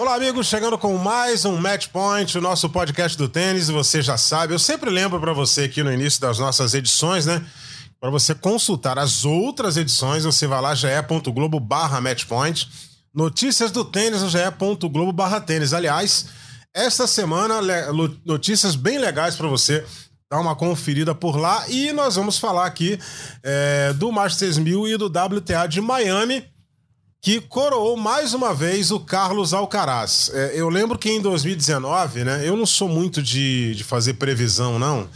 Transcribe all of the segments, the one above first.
Olá, amigos, chegando com mais um Match Point, o nosso podcast do tênis. Você já sabe, eu sempre lembro para você aqui no início das nossas edições, né? Para você consultar as outras edições, você vai lá ge.globo barra matchpoint. Notícias do tênis no ge.globo barra tênis. Aliás, esta semana, notícias bem legais para você dar uma conferida por lá. E nós vamos falar aqui é, do Masters 1000 e do WTA de Miami que coroou mais uma vez o Carlos Alcaraz. É, eu lembro que em 2019, né? Eu não sou muito de, de fazer previsão, não.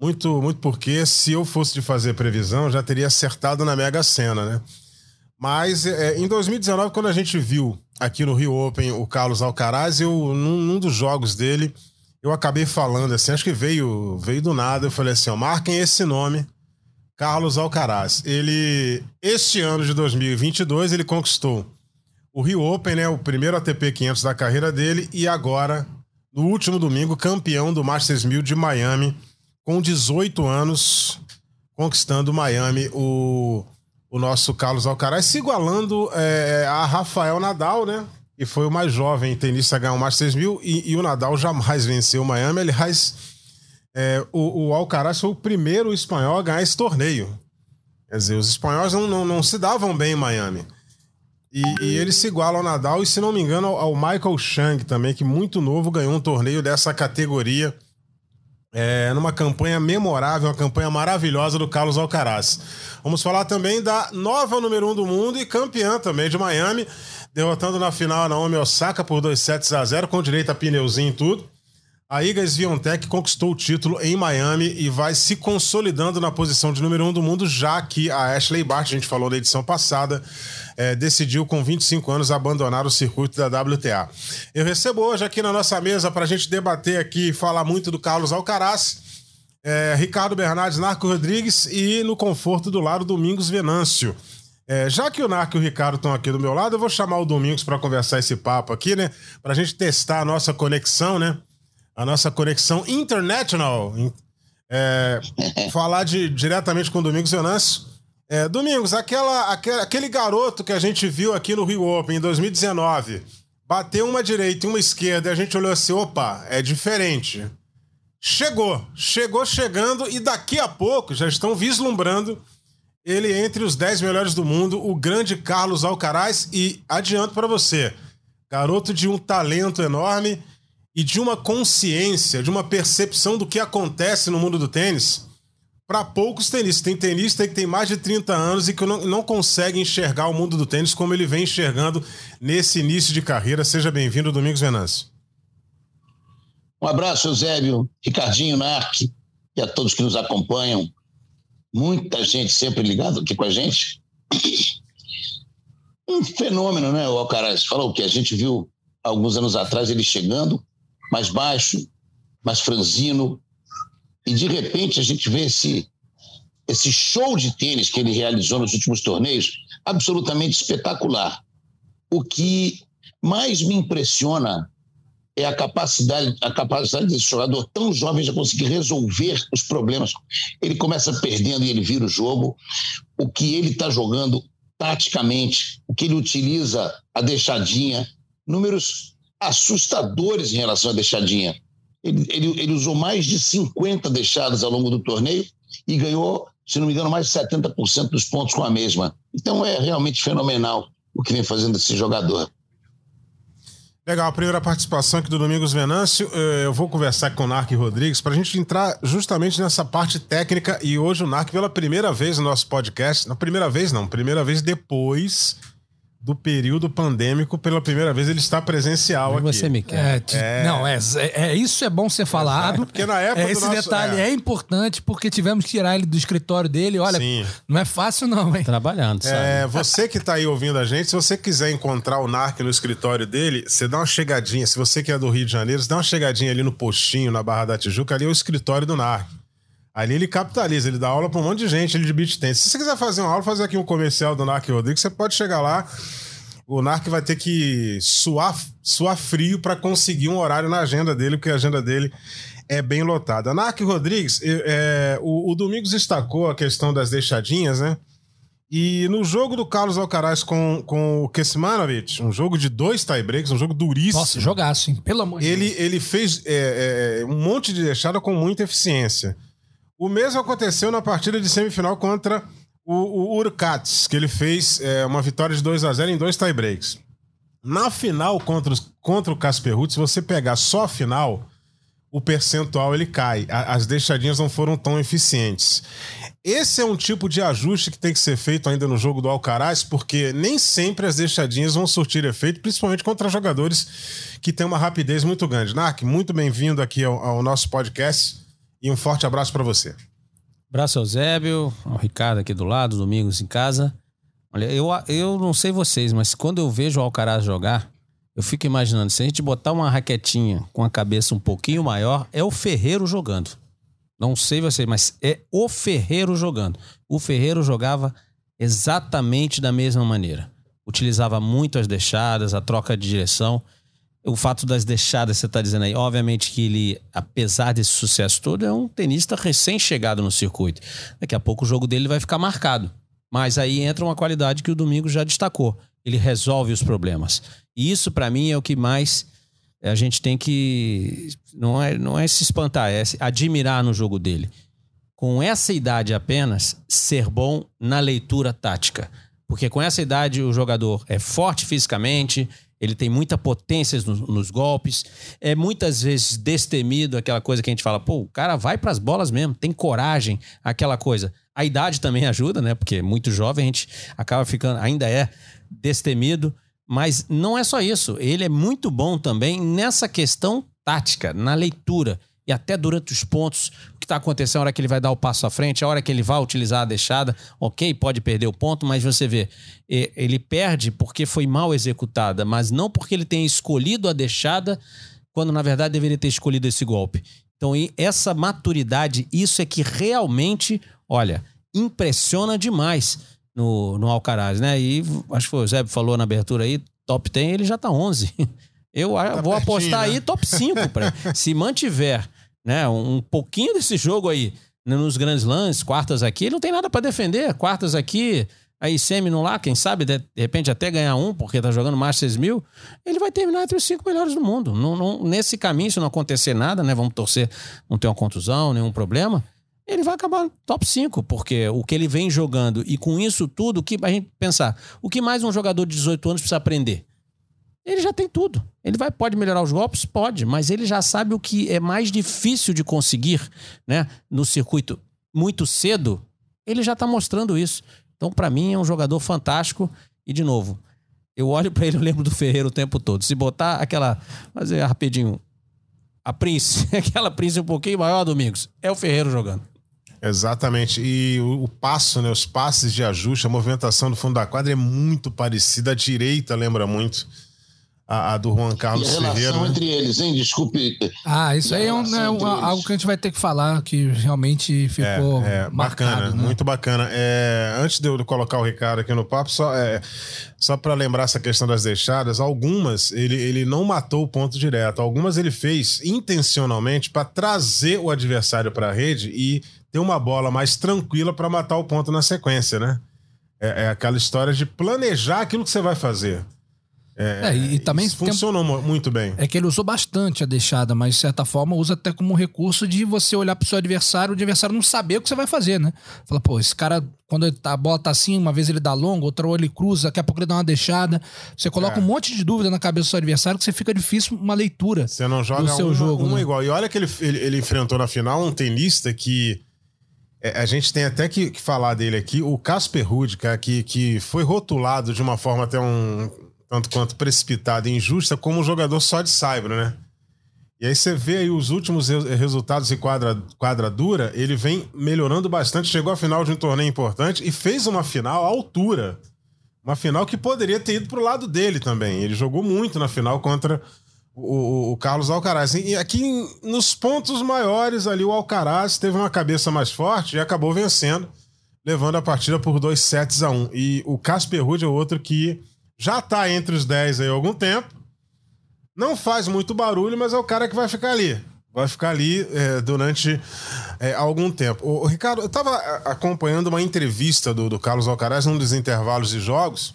Muito, muito porque se eu fosse de fazer previsão, já teria acertado na Mega Sena, né? Mas é, em 2019, quando a gente viu aqui no Rio Open o Carlos Alcaraz, eu, num, num, dos jogos dele, eu acabei falando assim, acho que veio, veio do nada, eu falei assim, ó, marquem esse nome Carlos Alcaraz. Ele, este ano de 2022, ele conquistou o Rio Open, né, o primeiro ATP 500 da carreira dele, e agora, no último domingo, campeão do Masters 1000 de Miami, com 18 anos, conquistando Miami, o, o nosso Carlos Alcaraz, se igualando é, a Rafael Nadal, né? E foi o mais jovem tenista a ganhar o Masters 1000, e, e o Nadal jamais venceu Miami, aliás é, o, o Alcaraz foi o primeiro espanhol a ganhar esse torneio. Quer dizer, os espanhóis não, não, não se davam bem em Miami. E, e ele se iguala ao Nadal e, se não me engano, ao, Michael Chang também, que muito novo ganhou um torneio dessa categoria. É, numa campanha memorável, uma campanha maravilhosa do Carlos Alcaraz. Vamos falar também da nova número um do mundo e campeã também de Miami, derrotando na final a Naomi Osaka por 2 sets a 0 com direito a pneuzinho e tudo. A Iga Swiatek conquistou o título em Miami e vai se consolidando na posição de número um do mundo, já que a Ashley Bart, a gente falou na edição passada, é, decidiu com 25 anos abandonar o circuito da WTA. Eu recebo hoje aqui na nossa mesa para a gente debater aqui e falar muito do Carlos Alcaraz, é, Ricardo Bernardes, Narco Rodrigues e no conforto do lado Domingos Venâncio. É, já que o Narco e o Ricardo estão aqui do meu lado, eu vou chamar o Domingos para conversar esse papo aqui, né? Para a gente testar a nossa conexão, né? A nossa conexão international. É, falar de, diretamente com o Domingos Venâncio. É, Domingos, aquela, aquela, aquele garoto que a gente viu aqui no Rio Open em 2019, bateu uma direita e uma esquerda e a gente olhou assim: opa, é diferente. Chegou, chegou chegando e daqui a pouco já estão vislumbrando ele entre os 10 melhores do mundo, o grande Carlos Alcaraz. E adianto para você, garoto de um talento enorme e de uma consciência, de uma percepção do que acontece no mundo do tênis para poucos tenistas. Tem tenista que tem mais de 30 anos e que não, não consegue enxergar o mundo do tênis como ele vem enxergando nesse início de carreira. Seja bem-vindo, Domingos Venâncio. Um abraço, Eusébio, Ricardinho, Narc e a todos que nos acompanham. Muita gente sempre ligada aqui com a gente. Um fenômeno, né, o Alcaraz? Falou que a gente viu alguns anos atrás ele chegando mais baixo, mais franzino. E de repente a gente vê esse, esse show de tênis que ele realizou nos últimos torneios, absolutamente espetacular. O que mais me impressiona é a capacidade, a capacidade desse jogador tão jovem de conseguir resolver os problemas. Ele começa perdendo e ele vira o jogo. O que ele está jogando taticamente, o que ele utiliza a deixadinha, números assustadores em relação à deixadinha. Ele, ele, ele, usou mais de 50 deixadas ao longo do torneio e ganhou, se não me engano, mais de 70% dos pontos com a mesma. Então é realmente fenomenal o que vem fazendo esse jogador. Legal, a primeira participação aqui do Domingos Venâncio. Eh, eu vou conversar com o Narc Rodrigues para a gente entrar justamente nessa parte técnica. E hoje o Narc, pela primeira vez no nosso podcast, na primeira vez não, primeira vez depois do período pandêmico, pela primeira vez ele está presencial aqui. Você me quer. É, Não, é, é, é, isso é bom ser falado. Porque na época é, esse nosso, detalhe é. importante porque tivemos que tirar ele do escritório dele. Olha, Sim. não é fácil não, hein? Trabalhando, sabe? É, você que está aí ouvindo a gente, se você quiser encontrar o NARC no escritório dele, você dá uma chegadinha. Se você que é do Rio de Janeiro, você dá uma chegadinha ali no postinho, na Barra da Tijuca, ali é o escritório do NARC. Ali ele capitaliza, ele dá aula para um monte de gente ele de beat tennis. Se você quiser fazer uma aula, fazer aqui um comercial do NARC Rodrigues, você pode chegar lá o Narc vai ter que suar, suar frio para conseguir um horário na agenda dele, porque a agenda dele é bem lotada. Narc Rodrigues, é, o, o, Domingos destacou a questão das deixadinhas, né? E no jogo do Carlos Alcaraz com, com o Kesmanovic, um jogo de dois tie-breaks, um jogo duríssimo. Nossa, jogaço, hein? Pelo amor de ele, Deus. Ele fez é, é, um monte de deixada com muita eficiência. O mesmo aconteceu na partida de semifinal contra o, o que ele fez é, uma vitória de 2 a 0 em dois tie-breaks. Na final contra, os, contra o se você pegar só a final, o percentual ele cai. A, as deixadinhas não foram tão eficientes. Esse é um tipo de ajuste que tem que ser feito ainda no jogo do Alcaraz, porque nem sempre as deixadinhas vão surtir efeito, principalmente contra jogadores que têm uma rapidez muito grande. Nark, muito bem-vindo aqui ao, ao nosso podcast e um forte abraço para você. Abraço ao Zébio, ao Ricardo aqui do lado, Domingos em casa. Olha, eu, eu não sei vocês, mas quando eu vejo o Alcaraz jogar, eu fico imaginando, se a gente botar uma raquetinha com a cabeça um pouquinho maior, é o Ferreiro jogando. Não sei vocês, mas é o Ferreiro jogando. O Ferreiro jogava exatamente da mesma maneira. Utilizava muito as deixadas, a troca de direção o fato das deixadas, você está dizendo aí, obviamente que ele, apesar desse sucesso todo, é um tenista recém-chegado no circuito. Daqui a pouco o jogo dele vai ficar marcado. Mas aí entra uma qualidade que o Domingo já destacou. Ele resolve os problemas. E isso, para mim, é o que mais a gente tem que. Não é, não é se espantar, é admirar no jogo dele. Com essa idade apenas, ser bom na leitura tática. Porque com essa idade o jogador é forte fisicamente, ele tem muita potência nos, nos, golpes, é muitas vezes destemido, aquela coisa que a gente fala, pô, o cara vai para as bolas mesmo, tem coragem, aquela coisa. A idade também ajuda, né? Porque muito jovem a gente acaba ficando, ainda é destemido, mas não é só isso. Ele é muito bom também nessa questão tática, na leitura e até durante os pontos, o que está acontecendo, a hora que ele vai dar o passo à frente, a hora que ele vai utilizar a deixada, ok, pode perder o ponto, mas você vê, ele perde porque foi mal executada, mas não porque ele tenha escolhido a deixada, quando na verdade deveria ter escolhido esse golpe. Então, essa maturidade, isso é que realmente, olha, impressiona demais no, no Alcaraz, né? E acho que foi o Zé falou na abertura aí, top 10, ele já tá 11. Eu tá vou apostar né? aí top 5. Pra, se mantiver né, um pouquinho desse jogo aí né, nos grandes lances, quartas aqui, ele não tem nada para defender. Quartas aqui, aí semi no lá, quem sabe, de, repente até ganhar um, porque tá jogando mais 6 mil, ele vai terminar entre os cinco melhores do mundo. Não, não, nesse caminho, se não acontecer nada, né? Vamos torcer, não ter uma contusão, nenhum problema. Ele vai acabar top 5, porque o que ele vem jogando e com isso tudo, o que a gente pensar, o que mais um jogador de 18 anos precisa aprender? Ele já tem tudo. Ele vai, pode melhorar os golpes? Pode, mas ele já sabe o que é mais difícil de conseguir né, no circuito muito cedo. Ele já está mostrando isso. Então, para mim, é um jogador fantástico. E, de novo, eu olho para ele e lembro do Ferreira o tempo todo. Se botar aquela. Fazer rapidinho. A Prince, aquela Prince um pouquinho maior, Domingos, é o Ferreiro jogando. Exatamente. E o, o, passo, né, os passes de ajuste, a movimentação do fundo da quadra é muito parecida. A direita lembra muito a, a do Juan Carlos e a relação Ferreira. Né? entre eles, hein? Desculpe. Ah, isso aí é, um, né, algo que a gente vai ter que falar, que realmente ficou é, é, marcado, bacana, né? muito bacana. É, antes de eu colocar o Ricardo aqui no papo, só, é, só para lembrar essa questão das deixadas, algumas ele, ele não matou o ponto direto, algumas ele fez intencionalmente para trazer o adversário para a rede e ter uma bola mais tranquila para matar o ponto na sequência, né? É, é aquela história de planejar aquilo que você vai fazer. É, é, e também funcionou tem... muito bem. É que ele usou bastante a deixada, mas de certa forma usa até como um recurso de você olhar pro seu adversário, o adversário não saber o que você vai fazer, né? Fala, pô, esse cara, quando tá, a bola tá assim, uma vez ele dá longo, outra ele cruza, daqui a pouco ele dá uma deixada. Você coloca é. um monte de dúvida na cabeça do seu adversário que você fica difícil uma leitura. Você não joga do seu uma, jogo, uma né? igual. E olha que ele, ele, ele enfrentou na final um tenista que É, a gente tem até que, que falar dele aqui, o Casper Ruud, cara, que, que foi rotulado de uma forma até um tanto quanto precipitada e injusta como um jogador só de saibro, né? E aí você vê aí os últimos resultados em quadra, quadra dura, ele vem melhorando bastante, chegou à final de um torneio importante e fez uma final à altura. Uma final que poderia ter ido pro lado dele também. Ele jogou muito na final contra o, o, Carlos Alcaraz. E aqui nos pontos maiores ali, o Alcaraz teve uma cabeça mais forte e acabou vencendo, levando a partida por dois sets a um. E o Casper Ruud é outro que já tá entre os 10 aí há algum tempo. Não faz muito barulho, mas é o cara que vai ficar ali. Vai ficar ali é, durante é, algum tempo. O, Ricardo, eu tava acompanhando uma entrevista do, do Carlos Alcaraz num dos intervalos de jogos.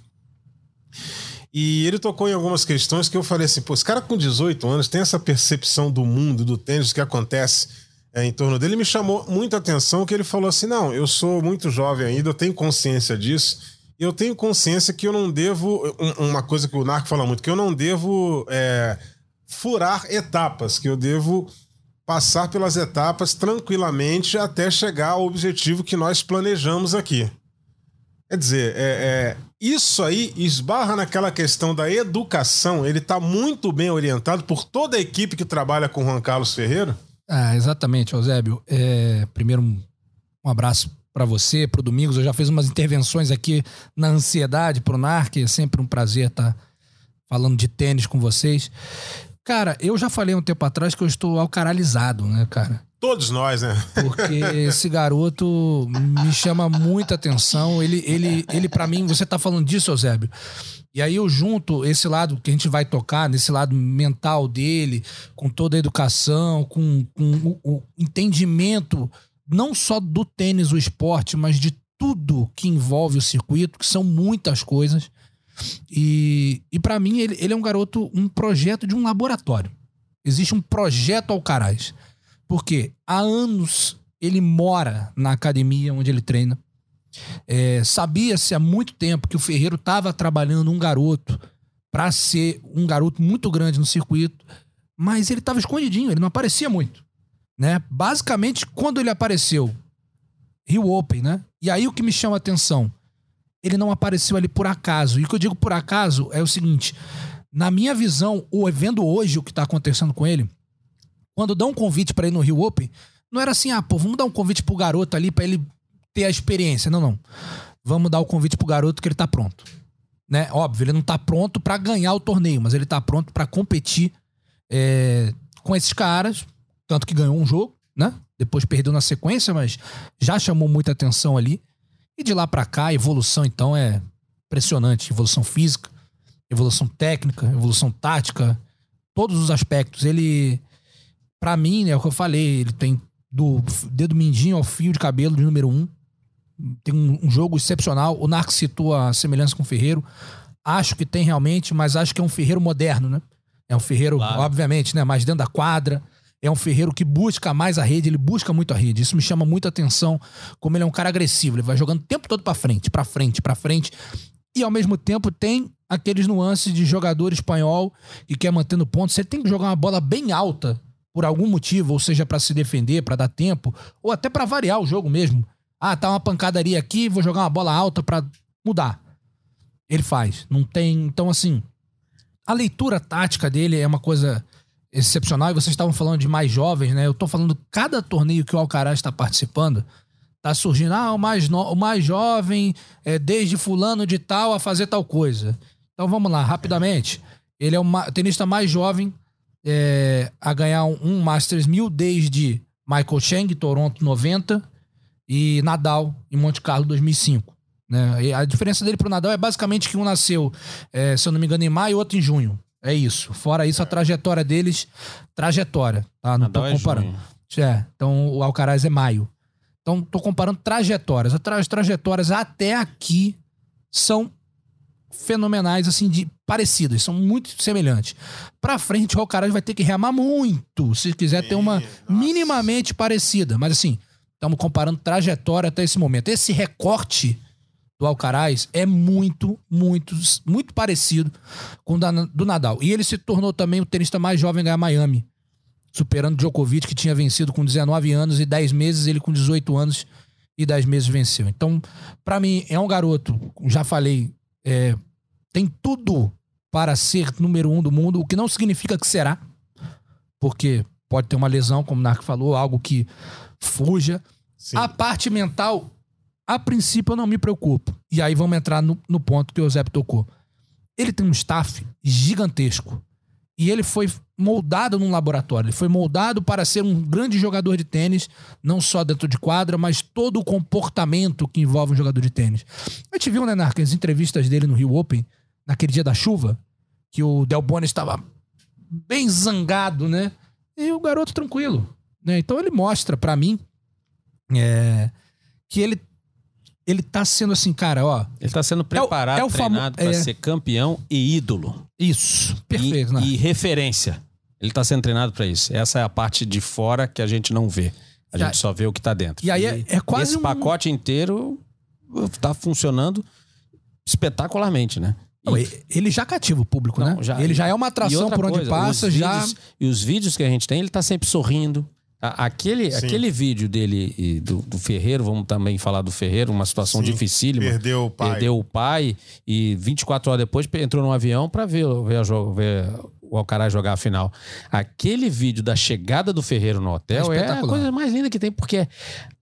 E ele tocou em algumas questões que eu falei assim, pô, esse cara com 18 anos tem essa percepção do mundo, do tênis, que acontece é, em torno dele. Me chamou muita atenção que ele falou assim, não, eu sou muito jovem ainda, eu tenho consciência disso. Eu tenho consciência que eu não devo, uma coisa que o Narco fala muito, que eu não devo é, furar etapas, que eu devo passar pelas etapas tranquilamente até chegar ao objetivo que nós planejamos aqui. Quer dizer, é, é, isso aí esbarra naquela questão da educação. Ele está muito bem orientado por toda a equipe que trabalha com Juan Carlos Ferreira. Ah, exatamente, Eusébio. É, primeiro, um abraço para você, para o Domingos. Eu já fiz umas intervenções aqui na ansiedade para o NARC. É sempre um prazer estar tá falando de tênis com vocês. Cara, eu já falei um tempo atrás que eu estou alcaralizado, né, cara? Todos nós, né? Porque esse garoto me chama muita atenção. Ele, ele, ele para mim, você tá falando disso, Eusébio. E aí eu junto esse lado que a gente vai tocar, nesse lado mental dele, com toda a educação, com, com o, o entendimento não só do tênis, o esporte, mas de tudo que envolve o circuito, que são muitas coisas. E, e para mim, ele, ele é um garoto, um projeto de um laboratório. Existe um projeto Alcaraz. Porque há anos ele mora na academia onde ele treina. É, Sabia-se há muito tempo que o Ferreiro estava trabalhando um garoto para ser um garoto muito grande no circuito, mas ele estava escondidinho, ele não aparecia muito. Né? Basicamente, quando ele apareceu, Rio Open, né? E aí o que me chama a atenção, ele não apareceu ali por acaso. E o que eu digo por acaso é o seguinte: na minha visão, o evento hoje, o que está acontecendo com ele, quando dá um convite para ir no Rio Open, não era assim, ah, pô, vamos dar um convite pro garoto ali para ele ter a experiência. Não, não. Vamos dar o convite pro garoto que ele tá pronto. Né? Óbvio, ele não tá pronto para ganhar o torneio, mas ele tá pronto para competir é, com esses caras. Tanto que ganhou um jogo, né? Depois perdeu na sequência, mas já chamou muita atenção ali. E de lá para cá, a evolução, então, é impressionante. Evolução física, evolução técnica, evolução tática, todos os aspectos. Ele para mim, né, é o que eu falei, ele tem do dedo mindinho ao fio de cabelo de número um. Tem um, um jogo excepcional. O Narco citou a semelhança com o Ferreiro. Acho que tem realmente, mas acho que é um Ferreiro moderno, né? É um Ferreiro, claro. obviamente, né? Mais dentro da quadra. É um Ferreiro que busca mais a rede, ele busca muito a rede. Isso me chama muita atenção, como ele é um cara agressivo. Ele vai jogando o tempo todo para frente, para frente, para frente. E ao mesmo tempo tem aqueles nuances de jogador espanhol que quer mantendo ponto. Você tem que jogar uma bola bem alta por algum motivo, ou seja, para se defender, para dar tempo, ou até para variar o jogo mesmo. Ah, tá uma pancadaria aqui, vou jogar uma bola alta para mudar. Ele faz. Não tem. Então, assim, a leitura tática dele é uma coisa excepcional. E vocês estavam falando de mais jovens, né? Eu tô falando cada torneio que o Alcaraz está participando, tá surgindo, ah, o mais, no... o mais jovem, é, desde fulano de tal a fazer tal coisa. Então vamos lá, rapidamente. Ele é o tenista mais jovem é, a ganhar um, um Masters 1000 desde Michael Chang, Toronto 90, e Nadal em Monte Carlo 2005. Né? E a diferença dele pro Nadal é basicamente que um nasceu, é, se eu não me engano, em maio e outro em junho. É isso. Fora isso, a trajetória deles, trajetória, tá? Não Nadal tô é comparando. É, é, então o Alcaraz é maio. Então tô comparando trajetórias. As trajetórias até aqui são fenomenais, assim, de parecidas, são muito semelhantes. Pra frente, o Alcaraz vai ter que remar muito, se quiser ter uma minimamente parecida. Mas assim, estamos comparando trajetória até esse momento. Esse recorte do Alcaraz é muito, muito, muito parecido com o do Nadal. E ele se tornou também o tenista mais jovem a ganhar Miami, superando Djokovic, que tinha vencido com 19 anos e 10 meses, ele com 18 anos e 10 meses venceu. Então, pra mim, é um garoto, já falei, é, tem tudo para ser número um do mundo, o que não significa que será, porque pode ter uma lesão, como o Narco falou, algo que fuja. Sim. A parte mental, a princípio, eu não me preocupo. E aí vamos entrar no, no ponto que o Eusébio tocou. Ele tem um staff gigantesco. E ele foi moldado num laboratório. Ele foi moldado para ser um grande jogador de tênis, não só dentro de quadra, mas todo o comportamento que envolve um jogador de tênis. A gente viu, né, Narco, as entrevistas dele no Rio Open, naquele dia da chuva, que o Del Bono estava bem zangado, né? E o garoto tranquilo. Né? Então ele mostra pra mim é, que ele ele tá sendo assim, cara, ó. Ele tá sendo preparado, é o famo- treinado para é. ser campeão e ídolo. Isso, perfeito, e, né? e referência. Ele tá sendo treinado para isso. Essa é a parte de fora que a gente não vê. A Já- gente só vê o que tá dentro. E aí é- é quase esse um- pacote inteiro tá funcionando espetacularmente, né? Não, ele já cativa o público, Não, né? já- ele já é uma atração por onde coisa, passa, já. vídeos- e os vídeos que a gente tem, ele tá sempre sorrindo. Aquele, Sim. aquele vídeo dele e do, do Ferreiro, vamos também falar do Ferreiro, uma situação Sim. dificílima. Perdeu o pai. Perdeu o pai e 24 horas depois entrou num avião para ver, ver, ver o Alcaraz jogar a final. Aquele vídeo da chegada do Ferreiro no hotel É é, a coisa mais linda que tem, porque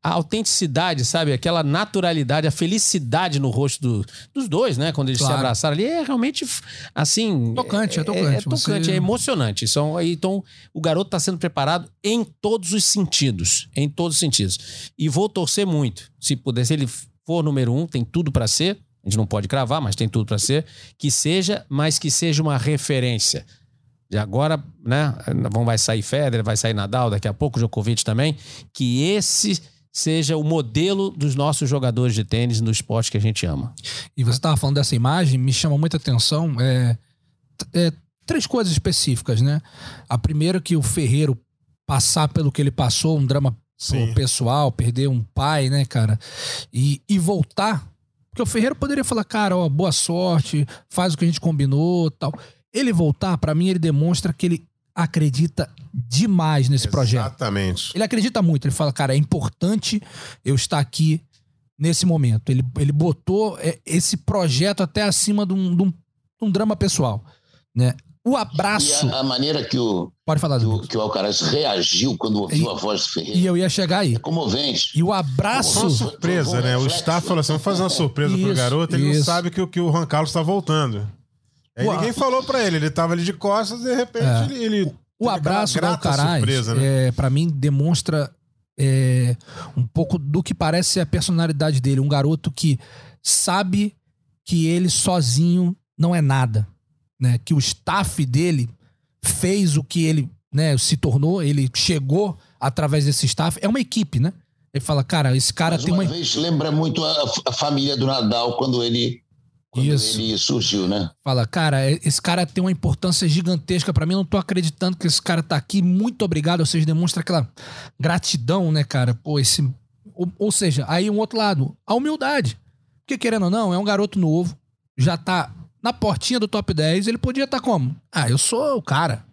a autenticidade, sabe? Aquela naturalidade, a felicidade no rosto do- dos dois, né? Quando eles Claro. se abraçaram ali, é realmente assim. Tocante, é É, tocante. é tocante, Você- é emocionante. São, então, o garoto está sendo preparado em todos os sentidos. Em todos os sentidos. E vou torcer muito. Se puder, se ele for número um, tem tudo para ser. A gente não pode cravar, mas tem tudo para ser. Que seja, mas que seja uma referência. E agora, né? Vão, vai sair Federer, vai sair Nadal, daqui a pouco Djokovic também. Que esse seja o modelo dos nossos jogadores de tênis no esporte que a gente ama. E você estava falando dessa imagem, me chama muita atenção. É, é, três coisas específicas, né? A primeira que o Ferreiro passar pelo que ele passou, um drama Sim. pessoal, perder um pai, né, cara? E, e voltar. Porque o Ferreiro poderia falar, cara, ó, boa sorte, faz o que a gente combinou tal. Ele voltar, pra mim, ele demonstra que ele acredita demais nesse projeto. Exatamente. Ele acredita muito. Ele fala, cara, é importante eu estar aqui nesse momento. Ele, ele botou é, esse projeto até acima de um, de um- de um drama pessoal. Né? O E abraço. a, a maneira que o, Pode falar, que o, que o Alcaraz reagiu quando ouviu E- a voz do Ferreira. E eu ia chegar aí. É comovente. E o Foi abraço. uma surpresa, né? O staff falou assim: vamos fazer uma surpresa pro Isso, garoto. Ele não isso. sabe que, o- que o Juan Carlos tá voltando. Aí O a- ninguém falou pra ele, ele tava ali de costas e de repente É. ele, ele. O abraço do Alcaraz, surpresa, né? é, para mim, demonstra é, um pouco do que parece ser a personalidade dele. Um garoto que sabe que ele sozinho não é nada. Né? Que o staff dele fez o que ele né, se tornou, ele chegou através desse staff. É uma equipe, né? Ele fala, cara, esse cara Mais tem uma uma. vez, lembra muito a, a família do Nadal quando ele, quando Isso. ele surgiu, né? Fala, cara, esse cara tem uma importância gigantesca pra mim. Eu não tô acreditando que esse cara tá aqui. Muito obrigado. Ou seja, demonstra aquela gratidão, né, cara? Pô, esse. Ou, ou seja, aí um outro lado, a humildade. Porque, querendo ou não, é um garoto novo, já tá na portinha do top 10. Ele podia estar como? Ah, eu sou o cara.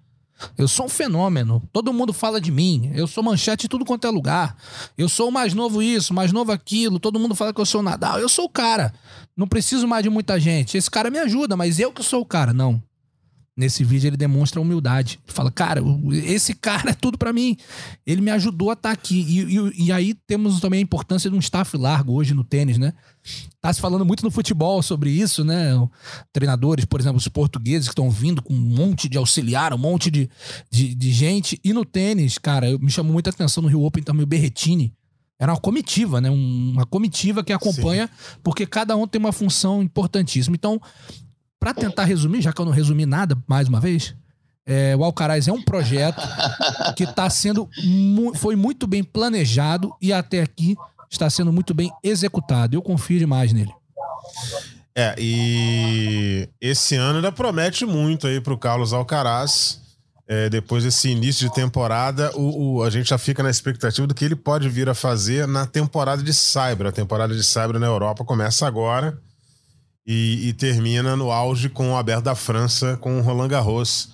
Eu sou um fenômeno. Todo mundo fala de mim. Eu sou manchete em tudo quanto é lugar. Eu sou o mais novo isso, mais novo aquilo. Todo mundo fala que eu sou o Nadal. Eu sou o cara. Não preciso mais de muita gente. Esse cara me ajuda, mas eu que sou o cara. Não. Nesse vídeo ele demonstra humildade. Ele fala, cara, esse cara é tudo pra mim. Ele me ajudou a estar aqui. E, e- e aí temos também a importância de um staff largo hoje no tênis, né? Tá se falando muito no futebol sobre isso, né? Treinadores, por exemplo, os portugueses que estão vindo com um monte de auxiliar, um monte de, de, de gente. E no tênis, cara, eu, me chamou muita atenção no Rio Open também o Berretini. Era uma comitiva, né? Um- Uma comitiva que acompanha, porque cada um tem uma função importantíssima. Então, Pra tentar resumir, já que eu não resumi nada, mais uma vez, é, o Alcaraz é um projeto que tá sendo mu- foi muito bem planejado e até aqui está sendo muito bem executado. Eu confio demais nele. É, e esse ano ainda promete muito aí pro Carlos Alcaraz. É, depois desse início de temporada, o, o- a gente já fica na expectativa do que ele pode vir a fazer na temporada de Cyber. A temporada de Cyber na Europa começa agora e, e termina no auge com o Aberto da França, com o Roland Garros,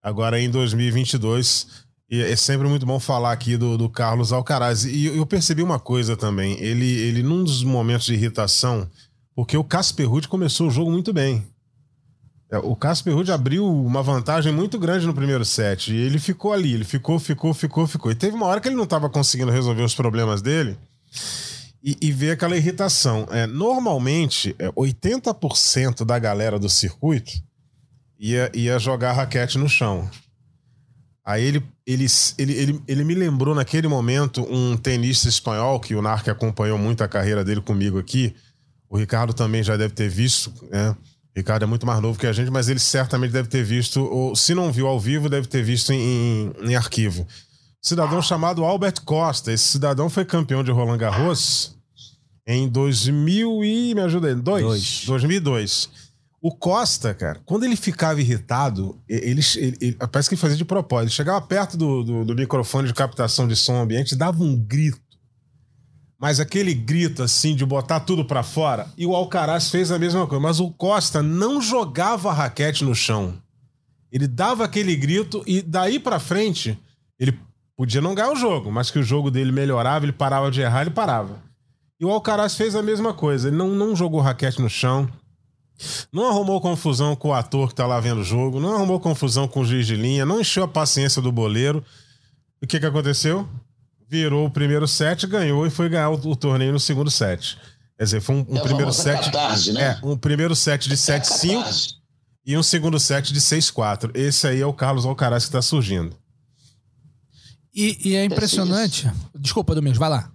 agora em 2022. E é sempre muito bom falar aqui do, do Carlos Alcaraz. E eu percebi uma coisa também. Ele, ele, num dos momentos de irritação, porque o Casper Ruud começou o jogo muito bem. É, o Casper Ruud abriu uma vantagem muito grande no primeiro set. E ele ficou ali, ele ficou, ficou, ficou, ficou. E teve uma hora que ele não estava conseguindo resolver os problemas dele e, e ver aquela irritação. É, normalmente, é, 80% da galera do circuito ia, ia jogar raquete no chão. Aí ele, ele, ele, ele, ele me lembrou naquele momento um tenista espanhol que o Narc acompanhou muito a carreira dele comigo aqui. O Ricardo também já deve ter visto, né? O Ricardo é muito mais novo que a gente, mas ele certamente deve ter visto, ou se não viu ao vivo, deve ter visto em, em, em arquivo. Cidadão chamado Albert Costa. Esse cidadão foi campeão de Roland Garros em 2000 e... me ajuda aí, dois? Dois. 2002. O Costa, cara, quando ele ficava irritado, ele, ele, ele- parece que ele fazia de propósito. Ele chegava perto do, do, do microfone de captação de som ambiente, dava um grito. Mas aquele grito assim de botar tudo pra fora, e o Alcaraz fez a mesma coisa. Mas o Costa não jogava a raquete no chão. Ele dava aquele grito e daí pra frente ele podia não ganhar o jogo, mas que o jogo dele melhorava, ele parava de errar, ele parava. E o Alcaraz fez a mesma coisa. Ele não, não jogou raquete no chão. Não arrumou confusão com o ator que tá lá vendo o jogo, não arrumou confusão com o juiz de linha, não encheu a paciência do boleiro. O que que aconteceu? Virou o primeiro set, ganhou e foi ganhar o, o torneio no segundo set. Quer dizer, foi um, um É primeiro set. catarse, né? É, um primeiro set de 7-5 Catarse. e um segundo set de 6-4. Esse aí é o Carlos Alcaraz que tá surgindo. E, e é impressionante. Desculpa, Domingos, vai lá.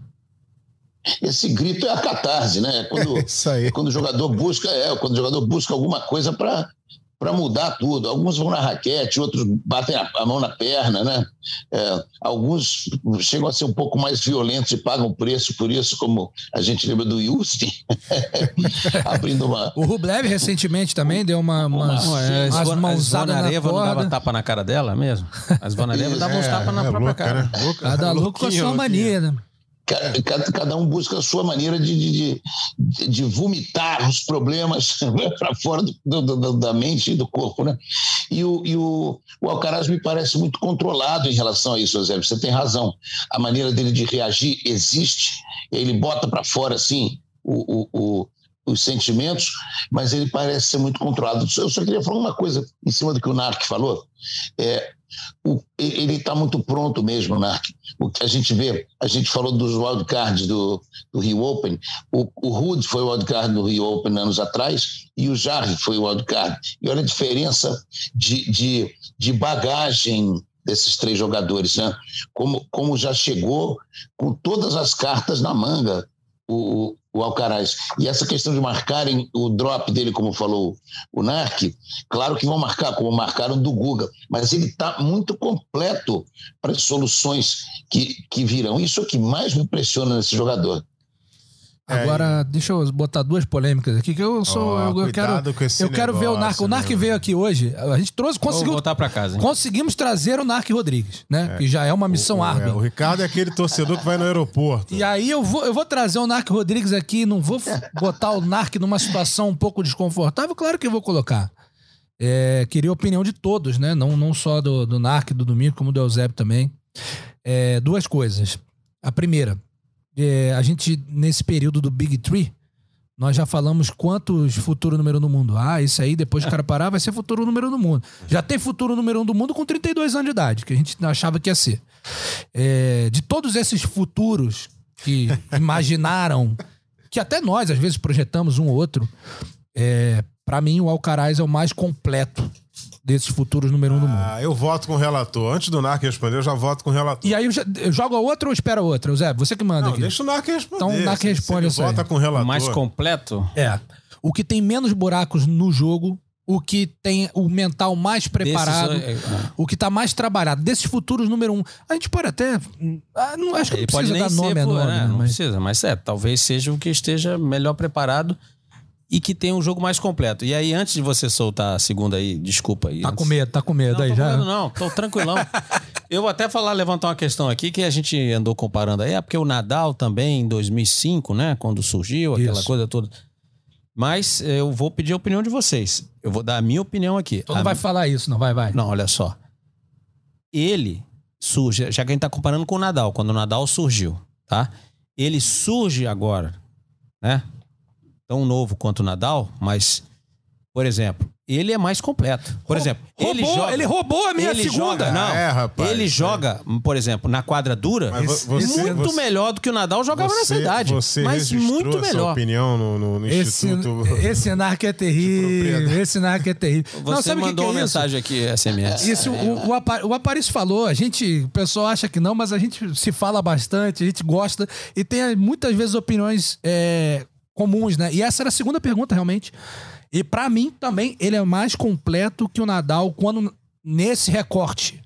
Esse grito é a catarse, né? É Quando, Isso aí. quando o jogador busca, é, quando o jogador busca alguma coisa para para mudar tudo. Alguns vão na raquete, outros batem a, a mão na perna, né? É, alguns chegam a ser um pouco mais violentos e pagam preço por isso, como a gente lembra do Justin, abrindo uma. O Rublev recentemente também deu uma, umas, Uma- É, umas mãozadas na não dava tapa na cara dela mesmo? A Zvonareva dava uns É, tapas na é própria louca, cara. né? Louca. Cada louco com a sua mania, né? Ca- Cada, cada um busca a sua maneira de, de, de, de vomitar os problemas para fora do- do- da mente e do corpo, né? E, o, e o, o Alcaraz me parece muito controlado em relação a isso, Zé. Você tem razão. A maneira dele de reagir existe. Ele bota para fora, assim, o, o- os sentimentos, mas ele parece ser muito controlado. Eu só queria falar uma coisa em cima do que o Narc falou. É, o- ele está muito pronto mesmo, Narc. O que a gente vê, a gente falou dos wildcards do, do Rio Open. O, o Rude foi o wildcard do Rio Open anos atrás e o Jarre foi o wildcard. E olha a diferença de, de, de bagagem desses três jogadores, né? Como, como já chegou com todas as cartas na manga o, o Alcaraz. E essa questão de marcarem o drop dele, como falou o Narc, claro que vão marcar, como marcaram do Guga, mas ele está muito completo para as soluções que, que virão. Isso é o que mais me impressiona nesse jogador. É, Agora, deixa eu botar duas polêmicas aqui, que eu sou. Ó, eu, eu quero, com esse eu quero ver o Narco. O negócio, Narco meu. veio aqui hoje. A gente trouxe, Vou conseguiu, voltar pra casa, hein? conseguimos trazer o Narco Rodrigues, né? Que já é uma missão é, árdua. o Ricardo é aquele torcedor que vai no aeroporto. E aí eu vou, eu vou trazer o Narc Rodrigues aqui, não vou botar o Narc numa situação um pouco desconfortável, claro que eu vou colocar. É, queria a opinião de todos, né? Não, não só do, do Narc, do Domingo, como do Eusébio também. É, duas coisas. A primeira, é, a gente, nesse período do Big Tree, nós já falamos quantos futuro número do mundo. Ah, isso aí, depois que o cara parar, vai ser futuro número do mundo. Já tem futuro número um do mundo com 32 anos de idade, que a gente achava que ia ser. É, de todos esses futuros que imaginaram, que até nós às vezes projetamos um ou outro, é, para mim o Alcaraz é o mais completo desses futuros número um do mundo. Ah, eu voto com o relator. Antes do Narc responder, eu já voto com o relator. E aí eu, já- eu jogo a outra ou espero a outra? Zé, você que manda Não, aqui. deixa o Narc responder. Então o Narc responde aí. Vota com o relator. Mais completo? É. O que tem menos buracos no jogo, o que tem o mental mais preparado, Desses, é, o que tá mais trabalhado. Desses futuros número um. A gente pode até. ah, não, acho que não Ele pode precisa nem dar ser, nome a nome, né? né? Não Mas- precisa, mas é, talvez seja o que esteja melhor preparado e que tenha um jogo mais completo. E aí, antes de você soltar a segunda aí, desculpa aí. Tá antes- com medo, tá com medo Não, aí já. falando não, tô tranquilão. Eu vou até falar, levantar uma questão aqui que a gente andou comparando aí, é porque o Nadal também, em 2005, né, quando surgiu, aquela Isso. coisa toda. Mas eu vou pedir a opinião de vocês. Eu vou dar a minha opinião aqui. Tu A não vai mi- falar isso, não vai, vai. Não, olha só. Ele surge, já que a gente tá comparando com o Nadal, quando o Nadal surgiu, tá? Ele surge agora, né? Tão novo quanto o Nadal, mas, por exemplo, ele é mais completo. Por exemplo, ele roubou, joga. ele roubou a minha ele segunda. Joga, não, É, rapaz, ele é. joga, por exemplo, na quadra dura, você- muito você- melhor do que o Nadal jogava você, nessa idade. Você mas muito melhor. opinião no, no- no Esse, Instituto... esse narco é terrível. Esse narco é terrível. Não, Você sabe o que mandou que é uma mensagem aqui, SMS. Isso, o, o, Apa- o Aparício falou, a gente, o pessoal acha que não, mas a gente se fala bastante, a gente gosta e tem muitas vezes opiniões é, comuns, né? E essa era a segunda pergunta, realmente. E pra mim também, ele é mais completo que o Nadal quando nesse recorte.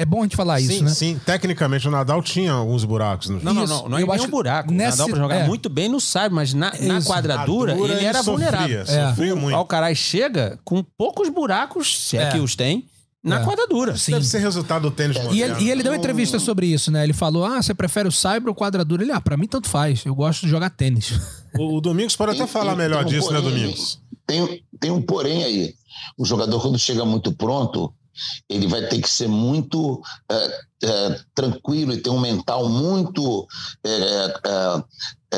É bom a gente falar isso, sim, né? sim. Tecnicamente, o Nadal tinha alguns buracos no Não, não, Isso, não. Não é eu nenhum buraco. nessa- o Nadal pra jogar é. muito bem no sabe, mas na, na Isso. quadradura, ele era sofria, vulnerável. É. Sofria O muito. Alcaraz chega com poucos buracos, se é, É. que os tem, na É. quadradura. Sim. Deve ser resultado do tênis E moderno. ele, e ele deu uma entrevista sobre isso, né? Ele falou: Ah, você prefere o cyber ou quadradura? Ele, ah, pra mim tanto faz. Eu gosto de jogar tênis. O, o Domingos pode até Tem- falar tem- melhor tem um disso, né, porém aí. Domingos? Tem, tem um porém aí. O jogador, quando chega muito pronto, ele vai ter que ser muito é, é, tranquilo e ter um mental muito. é, é,